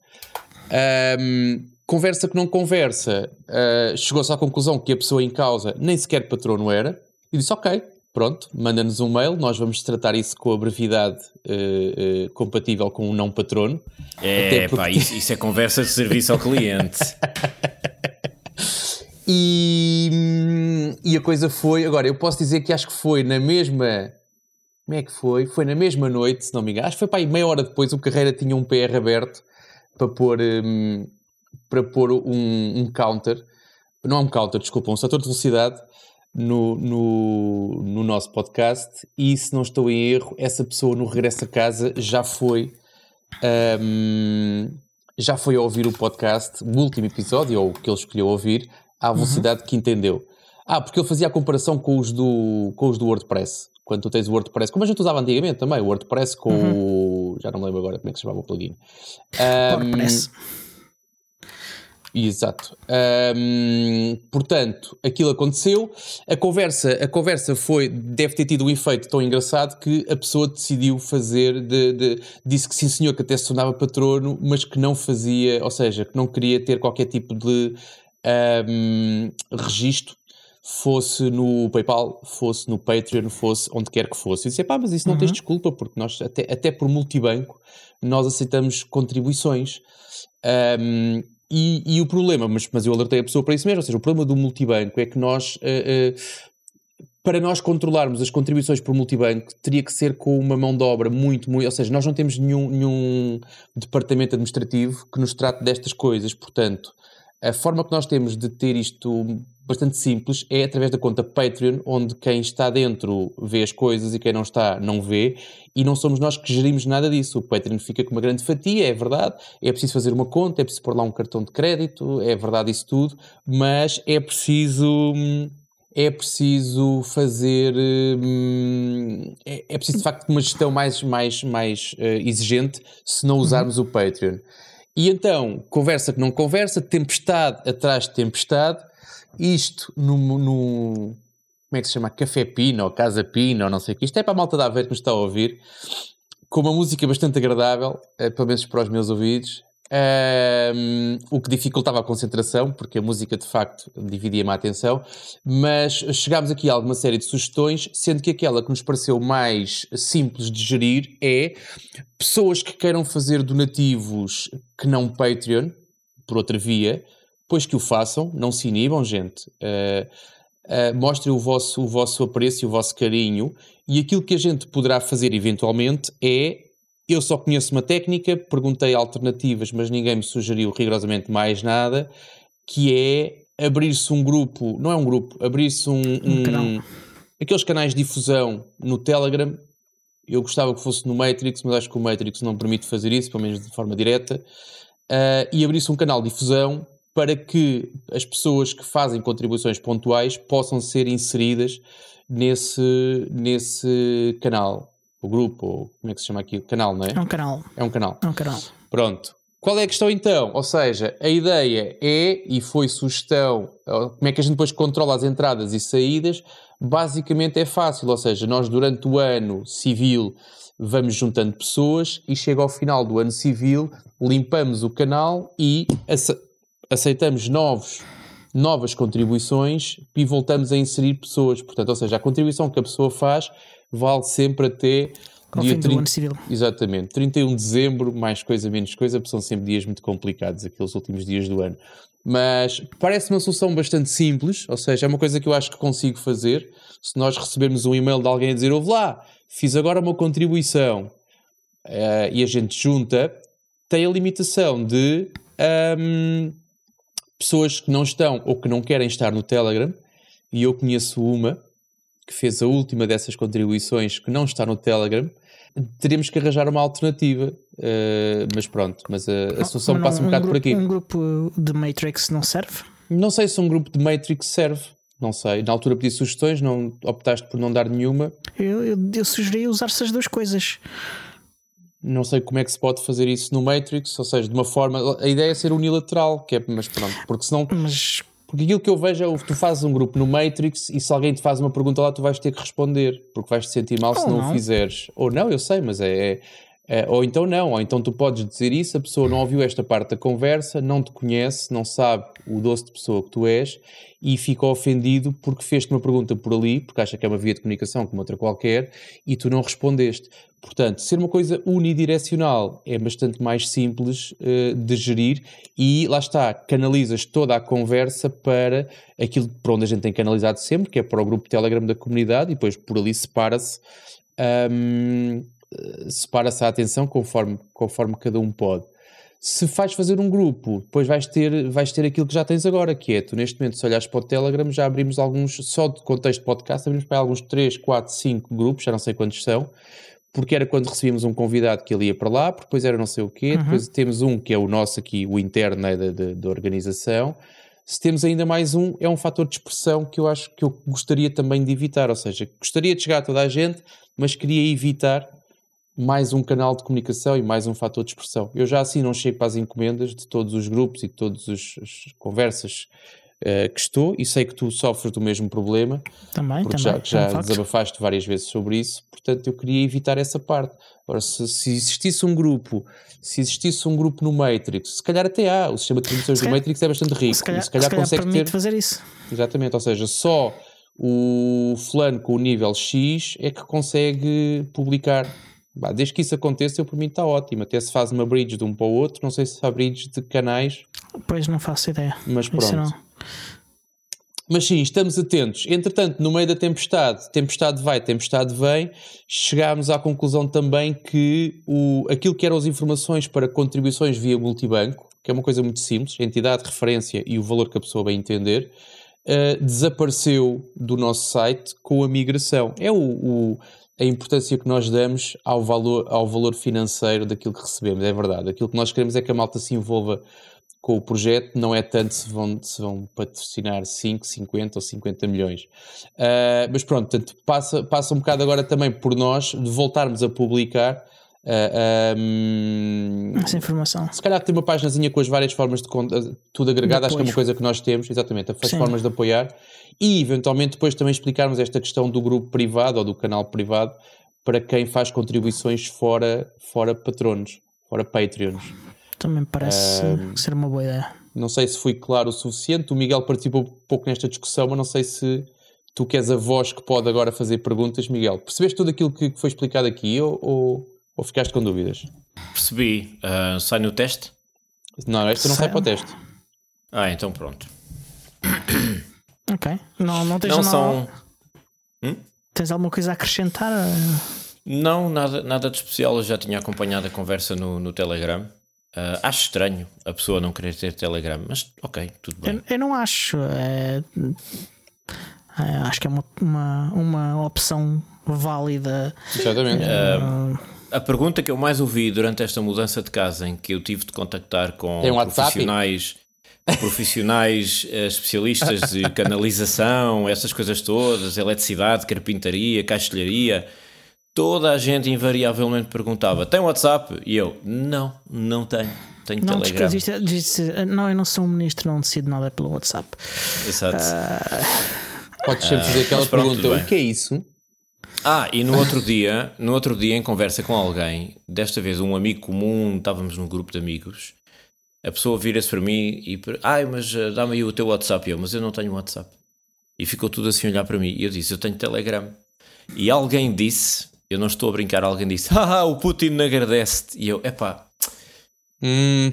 Um, conversa que não conversa, uh, chegou-se à conclusão que a pessoa em causa nem sequer patrono era, e disse: Ok, pronto, manda-nos um mail, nós vamos tratar isso com a brevidade uh, uh, compatível com um não patrono. É, porque... pá, isso, isso é conversa de serviço ao cliente. E, e a coisa foi. Agora, eu posso dizer que acho que foi na mesma. Como é que foi? Foi na mesma noite, se não me engano. Acho que foi para aí meia hora depois. O Carreira tinha um PR aberto para pôr, um, para pôr um, um counter. Não é um counter, desculpa, um setor de velocidade no, no, no nosso podcast. E se não estou em erro, essa pessoa no regresso a casa já foi. Um, já foi a ouvir o podcast, o último episódio, ou o que ele escolheu ouvir, à velocidade uhum. que entendeu. Ah, porque ele fazia a comparação com os do, com os do WordPress. Quando tu tens o WordPress, como a gente usava antigamente também, o WordPress com uhum. o. Já não me lembro agora como é que se chamava o plugin. Um, WordPress. Exato. Um, portanto, aquilo aconteceu. A conversa, a conversa foi, deve ter tido um efeito tão engraçado que a pessoa decidiu fazer, de, de, disse que sim senhor, que até se tornava patrono, mas que não fazia, ou seja, que não queria ter qualquer tipo de um, registro fosse no PayPal, fosse no Patreon, fosse onde quer que fosse. E disse, pá, mas isso não uhum. tens desculpa, porque nós, até, até por multibanco, nós aceitamos contribuições. Um, e, e, o problema, mas, mas eu alertei a pessoa para isso mesmo, ou seja, o problema do multibanco é que nós, uh, uh, para nós controlarmos as contribuições por multibanco, teria que ser com uma mão de obra muito, muito, ou seja, nós não temos nenhum, nenhum departamento administrativo que nos trate destas coisas, portanto, a forma que nós temos de ter isto bastante simples é através da conta Patreon, onde quem está dentro vê as coisas e quem não está não vê, e não somos nós que gerimos nada disso. O Patreon fica com uma grande fatia, é verdade, é preciso fazer uma conta, é preciso pôr lá um cartão de crédito, é verdade isso tudo, mas é preciso é preciso fazer hum, é, é, preciso de facto uma gestão mais, mais, mais uh, exigente se não usarmos uhum. o Patreon. E então, conversa que não conversa, tempestade atrás de tempestade, isto no, no como é que se chama? Café Pina ou Casa Pina ou não sei o que. Isto é para a malta da Aveiro que nos está a ouvir, com uma música bastante agradável, eh, pelo menos para os meus ouvidos, um, o que dificultava a concentração, porque a música de facto dividia-me a atenção, mas chegámos aqui a alguma série de sugestões, sendo que aquela que nos pareceu mais simples de gerir é pessoas que queiram fazer donativos que não Patreon, por outra via, pois que o façam, não se inibam, gente. Uh, Uh, mostrem o vosso, o vosso apreço e o vosso carinho. E aquilo que a gente poderá fazer eventualmente é eu só conheço uma técnica, perguntei alternativas, mas ninguém me sugeriu rigorosamente mais nada, que é abrir-se um grupo, não é um grupo, abrir-se um, um, um aqueles canais de difusão no Telegram. Eu gostava que fosse no Matrix, mas acho que o Matrix não permite fazer isso, pelo menos de forma direta. Uh, e abrir-se um canal de difusão para que as pessoas que fazem contribuições pontuais possam ser inseridas nesse, nesse canal o grupo, ou como é que se chama aqui? O canal, não é? É um canal. É um canal. É um canal. Pronto. Qual é a questão então? Ou seja, a ideia é, e foi sugestão, como é que a gente depois controla as entradas e saídas? Basicamente é fácil, ou seja, nós durante o ano civil vamos juntando pessoas e chega ao final do ano civil, limpamos o canal e aceitamos novos, novas contribuições e voltamos a inserir pessoas. Portanto, ou seja, a contribuição que a pessoa faz vale sempre até ao dia fim 30, do ano civil. Exatamente. 31 de dezembro, mais coisa, menos coisa, porque são sempre dias muito complicados, aqueles últimos dias do ano. Mas parece uma solução bastante simples, ou seja, é uma coisa que eu acho que consigo fazer. Se nós recebermos um e-mail de alguém a dizer, ouve lá, fiz agora uma contribuição uh, e a gente junta, tem a limitação de um, pessoas que não estão ou que não querem estar no Telegram, e eu conheço uma que fez a última dessas contribuições que não está no Telegram, teremos que arranjar uma alternativa. Uh, mas pronto, mas a, a solução não, passa um, um bocado grupo, por aqui. Um grupo de Matrix não serve? Não sei se um grupo de Matrix serve. Não sei. Na altura pedi sugestões, não optaste por não dar nenhuma. Eu, eu, eu sugeri usar essas duas coisas. Não sei como é que se pode fazer isso no Matrix, ou seja, de uma forma. A ideia é ser unilateral, que é, mas pronto, porque senão. Mas porque aquilo que eu vejo é que tu fazes um grupo no Matrix e se alguém te faz uma pergunta lá, tu vais ter que responder, porque vais te sentir mal se não, não, o fizeres. Ou não, eu sei, mas é, é, é, Ou então não, ou então tu podes dizer isso, a pessoa não ouviu esta parte da conversa, não te conhece, não sabe o doce de pessoa que tu és e fica ofendido porque fez-te uma pergunta por ali, porque acha que é uma via de comunicação como outra qualquer, e tu não respondeste. Portanto, ser uma coisa unidirecional é bastante mais simples uh, de gerir e lá está, canalizas toda a conversa para aquilo para onde a gente tem canalizado sempre, que é para o grupo Telegram da comunidade, e depois por ali separa-se um, separa-se a atenção conforme, conforme cada um pode se vais fazer um grupo, depois vais ter, vais ter aquilo que já tens agora, que é, tu neste momento, se olhares para o Telegram, já abrimos alguns, só de contexto de podcast, abrimos para alguns 3, 4, 5 grupos, já não sei quantos são, porque era quando recebíamos um convidado que ele ia para lá, depois era não sei o quê, uhum. depois temos um que é o nosso aqui, o interno né, da, da, da organização, se temos ainda mais um, é um fator de expressão que eu acho que eu gostaria também de evitar, ou seja, gostaria de chegar a toda a gente, mas queria evitar mais um canal de comunicação e mais um fator de expressão. Eu já assim não chego para as encomendas de todos os grupos e de todas as conversas uh, que estou e sei que tu sofres do mesmo problema. Também, também. já, já é desabafaste várias vezes sobre isso, portanto eu queria evitar essa parte. Agora, se, se, existisse um grupo, se existisse um grupo no Matrix, se calhar até há, o sistema de transmissões do Matrix é bastante rico, se calhar, se calhar, se calhar consegue ter... fazer isso. Exatamente, ou seja, só o fulano com o nível X é que consegue publicar Bah, desde que isso aconteça, eu por mim está ótimo. Até se faz uma bridge de um para o outro, não sei se há bridge de canais. Pois não faço ideia. Mas pronto. Mas sim, estamos atentos. Entretanto, no meio da tempestade, tempestade vai, tempestade vem, chegámos à conclusão também que o, aquilo que eram as informações para contribuições via multibanco, que é uma coisa muito simples, entidade, referência e o valor que a pessoa vai entender, uh, desapareceu do nosso site com a migração. É o, o a importância que nós damos ao valor, ao valor financeiro daquilo que recebemos, é verdade. Aquilo que nós queremos é que a malta se envolva com o projeto, não é tanto se vão, se vão patrocinar 5, 50 ou 50 milhões. Uh, mas pronto, portanto, passa, passa um bocado agora também por nós de voltarmos a publicar Uh, um, Essa informação. Se calhar ter uma páginazinha com as várias formas de tudo agregado, acho que é uma coisa que nós temos, exatamente, as Sim. formas de apoiar e eventualmente depois também explicarmos esta questão do grupo privado ou do canal privado para quem faz contribuições fora, fora patronos, fora Patreons. Também parece ser uma boa ideia. Não sei se fui claro o suficiente. O Miguel participou um pouco nesta discussão, mas não sei se tu que és a voz que pode agora fazer perguntas, Miguel. Percebeste tudo aquilo que foi explicado aqui ou, ou ou ficaste com dúvidas? Percebi. Uh, sai no teste? Não, esta não sai, sai para o teste. Ah, então pronto. Ok. Não, não tens não são... Hum? Tens alguma coisa a acrescentar? Não, nada, nada de especial. Eu já tinha acompanhado a conversa no, no Telegram. Uh, acho estranho a pessoa não querer ter Telegram, mas ok, tudo bem. Eu, eu não acho. É, é, acho que é uma, uma, uma opção válida. Exatamente. Uh, a pergunta que eu mais ouvi durante esta mudança de casa, em que eu tive de contactar com um profissionais, profissionais uh, especialistas de canalização, essas coisas todas, eletricidade, carpintaria, caixilharia, toda a gente invariavelmente perguntava: tem WhatsApp? E eu: não, não tenho. tenho Não Telegram. disse, não, eu não sou um ministro, não decido nada pelo WhatsApp. Exato. Podes sempre fazer aquela mas pronto, pergunta: o que é isso? Ah, e no outro dia, no outro dia, em conversa com alguém, desta vez um amigo comum, estávamos num grupo de amigos, a pessoa vira-se para mim e ai, mas eh, dá-me aí o teu WhatsApp, E eu, mas eu não tenho WhatsApp. E ficou tudo assim a olhar para mim. E eu disse, eu tenho Telegram. E alguém disse, eu não estou a brincar, alguém disse, haha, o Putin agradece-te. E eu, epá, Hum,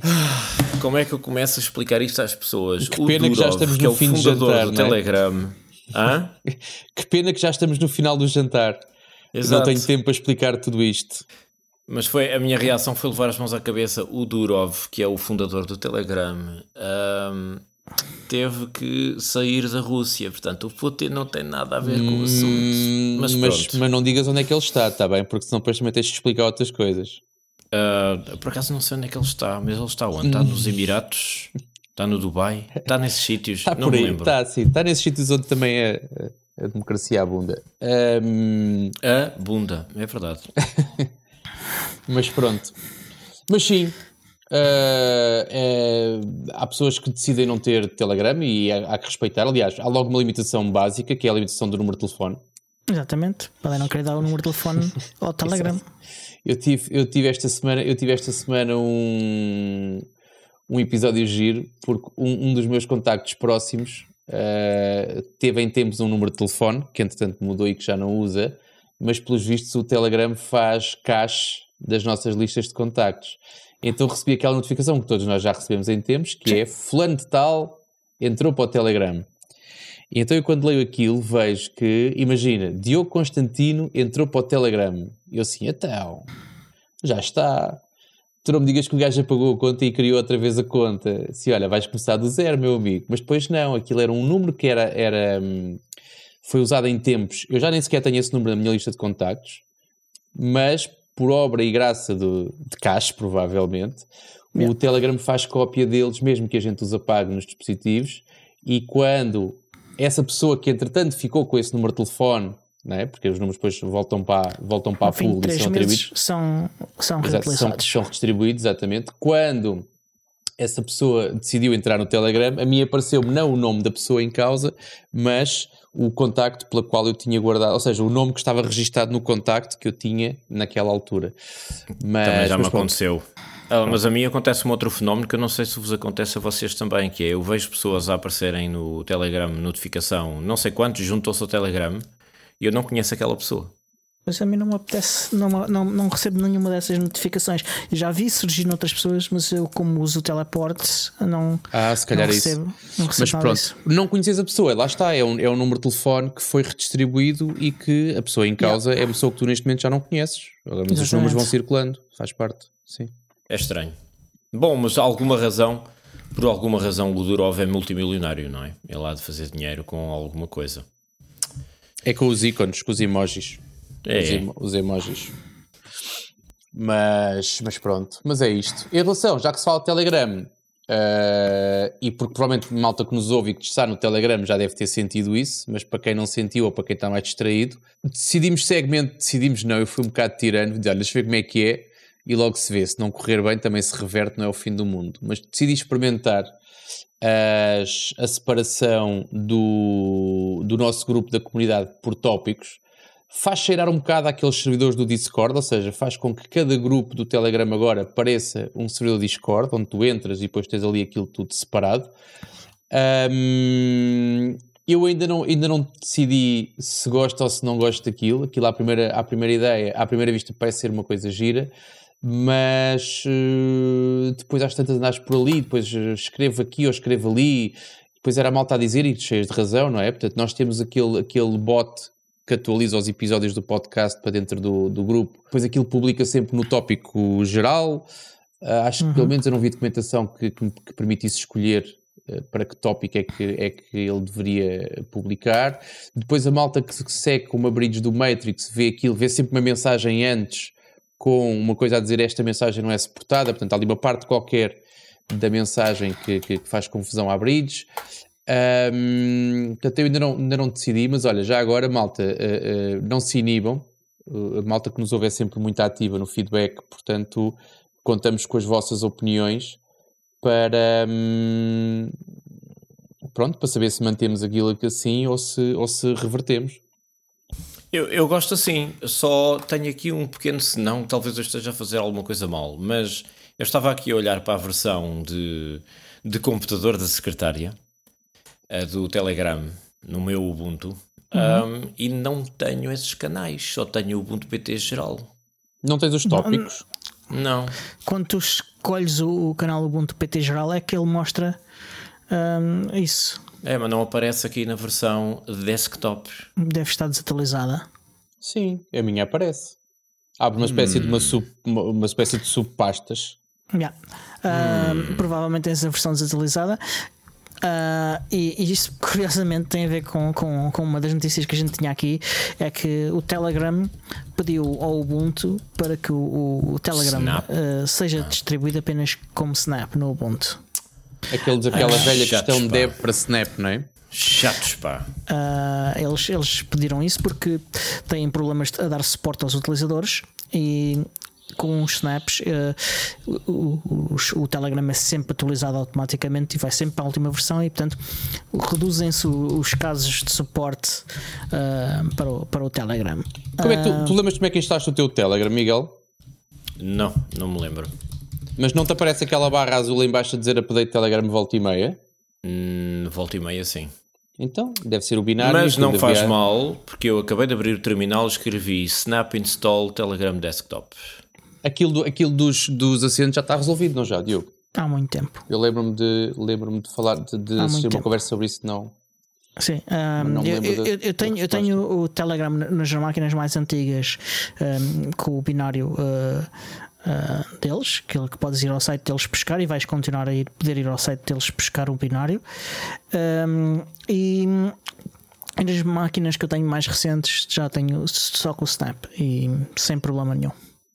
como é que eu começo a explicar isto às pessoas? Que pena que já estamos que no é o fim de fundador jantar, do não é? Hã? que pena que já estamos no final do jantar. Eu Não Exato. tenho tempo para explicar tudo isto. Mas foi, a minha reação foi levar as mãos à cabeça. O Durov, que é o fundador do Telegram, ahm, teve que sair da Rússia. Portanto, o Putin não tem nada a ver com o assunto. Hum, Mas mas, mas não digas onde é que ele está, está bem? Porque senão depois também tens de explicar outras coisas. Ah, por acaso não sei onde é que ele está, mas ele está onde? Está nos Emiratos? Está no Dubai? Está nesses sítios? Está não por me aí, lembro. está assim, está nesses sítios onde também é a, a democracia abunda. Hum, A bunda, é verdade. mas pronto. Mas sim, ah, é- há pessoas que decidem não ter Telegram e há, há que respeitar. Aliás, há logo uma limitação básica, que é a limitação do número de telefone. Exatamente. Podem não querer dar o número de telefone ao Telegram. Eu tive, eu tive esta semana, eu tive esta semana um, um episódio giro, porque um, um dos meus contactos próximos eh, teve em tempos um número de telefone, que entretanto mudou e que já não usa, mas pelos vistos o Telegram faz cache das nossas listas de contactos. Então recebi aquela notificação que todos nós já recebemos em tempos, que é fulano de tal entrou para o Telegram. E então eu quando leio aquilo vejo que, imagina, Diogo Constantino entrou para o Telegram. Eu assim, então, já está. Tu não me digas que o gajo apagou a conta e criou outra vez a conta. Se olha, vais começar do zero, meu amigo. Mas depois não, aquilo era um número que era, era hum, foi usado em tempos. Eu já nem sequer tenho esse número na minha lista de contactos, mas por obra e graça do, de cash, provavelmente, o Yeah. Telegram faz cópia deles, mesmo que a gente os apague nos dispositivos, e quando essa pessoa que entretanto ficou com esse número de telefone, não é? porque os números depois voltam para, voltam para a pool e três são atribuídos, são, são Exato, são, são redistribuídos, exatamente. Quando essa pessoa decidiu entrar no Telegram, a mim apareceu-me não o nome da pessoa em causa, mas o contacto pela qual eu tinha guardado, ou seja, o nome que estava registado no contacto que eu tinha naquela altura. Mas, Também já me aconteceu. Ah, mas a mim acontece um outro fenómeno que eu não sei se vos acontece a vocês também, que é eu vejo pessoas a aparecerem no Telegram, notificação, não sei quantos, juntam-se ao Telegram e eu não conheço aquela pessoa. Mas a mim não me apetece, não, não, não recebo nenhuma dessas notificações. Já vi surgir noutras pessoas, mas eu, como uso o teleporte, não, Ah, se calhar não é isso. recebo, não recebo Mas pronto, disso. não conheces a pessoa, lá está, é um, é um número de telefone que foi redistribuído e que a pessoa em causa é uma pessoa que tu neste momento já não conheces. Agora, Mas os números vão circulando, faz parte, sim. É estranho. Bom, mas há alguma razão, por alguma razão, o Durov é multimilionário, não é? Ele há de fazer dinheiro com alguma coisa. É com os ícones, com os emojis. É, os, emo- os emojis. Mas, mas pronto, mas é isto. Em relação, já que se fala de Telegram, eh, e porque provavelmente malta que nos ouve e que está no Telegram já deve ter sentido isso, mas para quem não sentiu ou para quem está mais distraído, decidimos segmento, decidimos não, eu fui um bocado tirano, de olha, deixa eu ver como é que é, e logo se vê, se não correr bem também se reverte, não é o fim do mundo. Mas decidi experimentar as- a separação do, do nosso grupo da comunidade por tópicos, faz cheirar um bocado àqueles servidores do Discord, ou seja, faz com que cada grupo do Telegram agora pareça um servidor Discord, onde tu entras e depois tens ali aquilo tudo separado. Ahm, eu ainda não, ainda não decidi se gosto ou se não gosto daquilo. Aquilo à primeira, à primeira ideia, à primeira vista parece ser uma coisa gira, mas eh, depois às tantas andares por ali, depois eh, escrevo aqui ou escrevo ali, depois era a malta a dizer, e cheias de razão, não é? Portanto, nós temos aquele, aquele bot que atualiza os episódios do podcast para dentro do, do grupo, depois aquilo publica sempre no tópico geral. Ah, acho que pelo menos eu não vi documentação que, que, que permitisse escolher eh, para que tópico é que, é que ele deveria publicar. Depois a malta que, se- segue com uma bridge do Matrix vê aquilo, vê sempre uma mensagem antes com uma coisa a dizer esta mensagem não é suportada, portanto há ali uma parte qualquer da mensagem que, que- que faz confusão à bridge. Ahm, portanto, eu ainda não, ainda não decidi, mas olha, já agora, malta, eh, eh, não se inibam. Uh, a malta que nos ouve é sempre muito ativa no feedback, portanto, contamos com as vossas opiniões. para hum, pronto, para saber se mantemos aquilo que assim ou se, ou se revertemos. Eu, eu gosto assim, só tenho aqui um pequeno senão, talvez eu esteja a fazer alguma coisa mal, mas eu estava aqui a olhar para a versão de, de computador da secretária, a do Telegram, no meu Ubuntu, um, e não tenho esses canais, só tenho o Ubuntu PT geral. Não tens os tópicos? Não. Quando tu escolhes o, o canal Ubuntu PT geral, é que ele mostra hum, isso. É, mas não aparece aqui na versão desktop. Deve estar desatualizada. Sim, a minha aparece. Abre uma espécie de uma, sub, uma, uma espécie de subpastas. Yeah. Hum, Provavelmente tens a versão desatualizada. Ah, e, e isso curiosamente tem a ver com, com, com uma das notícias que a gente tinha aqui: é que o Telegram pediu ao Ubuntu para que o, o- o Telegram ah, seja distribuído apenas como Snap no Ubuntu. Aqueles, aquela Ah, velha chatos, questão pá. deb para Snap, não é? Chatos, pá. Ah, eles, eles pediram isso porque têm problemas a dar suporte aos utilizadores e com os snaps ah, o, o- o Telegram é sempre atualizado automaticamente e vai sempre para a última versão e portanto reduzem-se os casos de suporte ah, para, o, para o Telegram. Como é que Ah. tu, tu lembras como é que instalaste o teu Telegram, Miguel? Não, não me lembro. Mas não te aparece aquela barra azul em baixo a dizer update Telegram volta e meia? Hum, volta e meia, sim. Então, deve ser o binário. Mas não faz mal, porque eu acabei de abrir o terminal e escrevi Snap Install Telegram Desktop. Aquilo, do- aquilo dos, dos assentos já está resolvido, não já, Diogo? Há muito tempo. Eu lembro-me de, lembro de falar, de, de assistir uma tempo. conversa sobre isso, não. Sim, me eu, eu- eu- eu tenho, eu tenho o Telegram nas máquinas mais antigas ah, com o binário ah, ah, deles, que, que podes ir ao site deles pescar e vais continuar a ir, poder ir ao site deles pescar o binário. Ah, e, nas máquinas que eu tenho mais recentes já tenho só com o Snap e sem problema nenhum.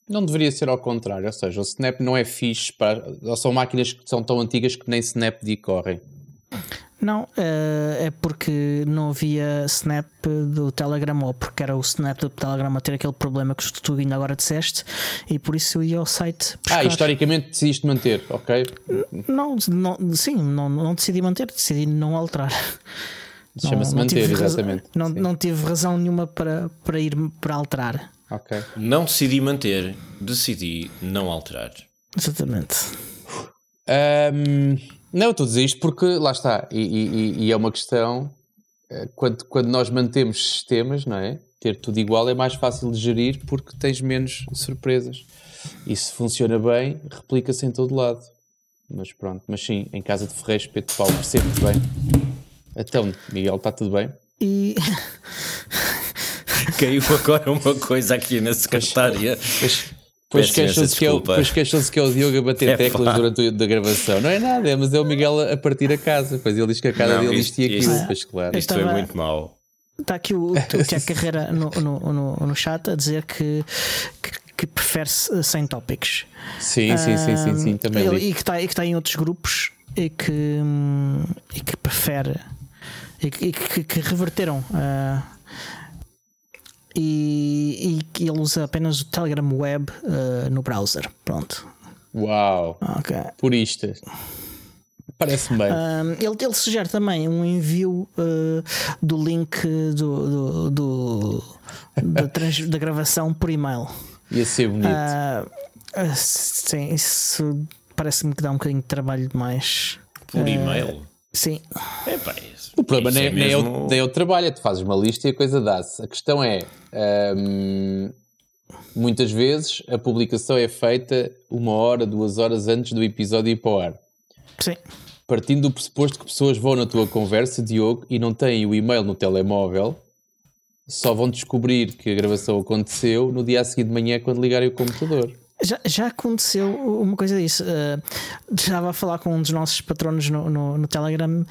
Não deveria ser ao contrário, ou seja, o Snap não é fixe para. Ou são máquinas que são tão antigas que nem Snapd correm. Não, ah, é porque não havia Snap do Telegram ou porque era o Snap do Telegram a ter aquele problema que tu ainda agora disseste e por isso eu ia ao site. Ah, pescar. historicamente decidiste manter, ok? Não, não, sim, não, não decidi manter, decidi não alterar. Chama-se não manter, tive razão- exatamente. Não, não tive razão nenhuma para, para ir para alterar. Ok. Não decidi manter, decidi não alterar. Exatamente. Ahm, não, estou a dizer isto porque lá está, e, e- e é uma questão eh, quando, quando nós mantemos sistemas, não é? Ter tudo igual é mais fácil de gerir porque tens menos surpresas. E se funciona bem, replica-se em todo lado. Mas pronto, mas sim, em casa de Ferreiros, Pedro Paulo, percebo-te bem. Então, Miguel, está tudo bem? E Caiu agora uma coisa aqui na secretária. Pois, pois Imensa queixam-se que, é pois queixam-se que é o Diogo a bater É teclas pá. durante a gravação. Não é nada, é, mas é o Miguel a, partir a casa. Pois ele diz que a casa Não, dele isto- isto e aquilo. isto- Pois claro. Isto foi muito mau. está aqui o, o Tiago Carreira no, no, no, no chat a dizer que, que, que prefere -se sem tópicos. Sim, sim, sim, sim, sim, também Ele- e que está e que está em outros grupos e que, hum, e que prefere e que, que- que reverteram ah, e, e que ele usa apenas o Telegram Web ah, no browser. Pronto. Uau, Ok. purista. Parece-me bem. Um, ele, ele sugere também um envio uh, do link do, do- do- da, trans- da gravação por e-mail. Ia ser bonito. Ah, sim, isso parece-me que dá um bocadinho de trabalho demais. Por e-mail. Sim, Epá, isso- o problema isso nem, nem é mesmo- o, nem é o trabalho, é tu fazes uma lista e a coisa dá-se. A questão é. hum, muitas vezes a publicação é feita uma hora, duas horas antes do episódio ir para o ar. sim. partindo do pressuposto que pessoas vão na tua conversa, Diogo, e não têm o e-mail no telemóvel, só vão descobrir que a gravação aconteceu no dia a seguir de manhã quando ligarem o computador. Já, já aconteceu uma coisa disso. Uh, estava a falar com um dos nossos patronos no, no, no Telegram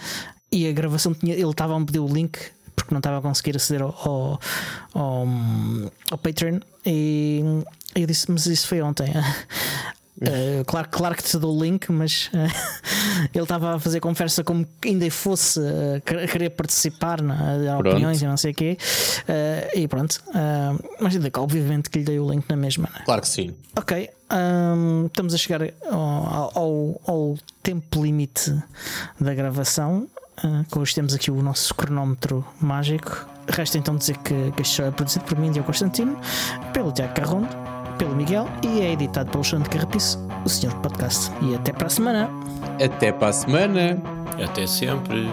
e a gravação tinha. Ele estava a me pedir o link porque não estava a conseguir aceder ao, ao, ao, ao Patreon e eu disse: Mas isso foi ontem. Uh, claro, claro que te dou o link, mas uh, ele estava a fazer conversa como ainda fosse uh, quer- querer participar, não é? dar opiniões e não sei o quê. E pronto, mas ainda que obviamente que lhe dei o link na mesma. não é? Claro que sim. Ok. hum, estamos a chegar ao, ao, ao tempo limite da gravação. Uh, hoje temos aqui o nosso cronómetro mágico. Resta então dizer que, que este show é produzido por mim, Diogo Constantino, pelo Tiago Carrondo, pelo Miguel e é editado pelo Xande Carrapiço, o senhor podcast. E até para a semana. Até para a semana. Até sempre.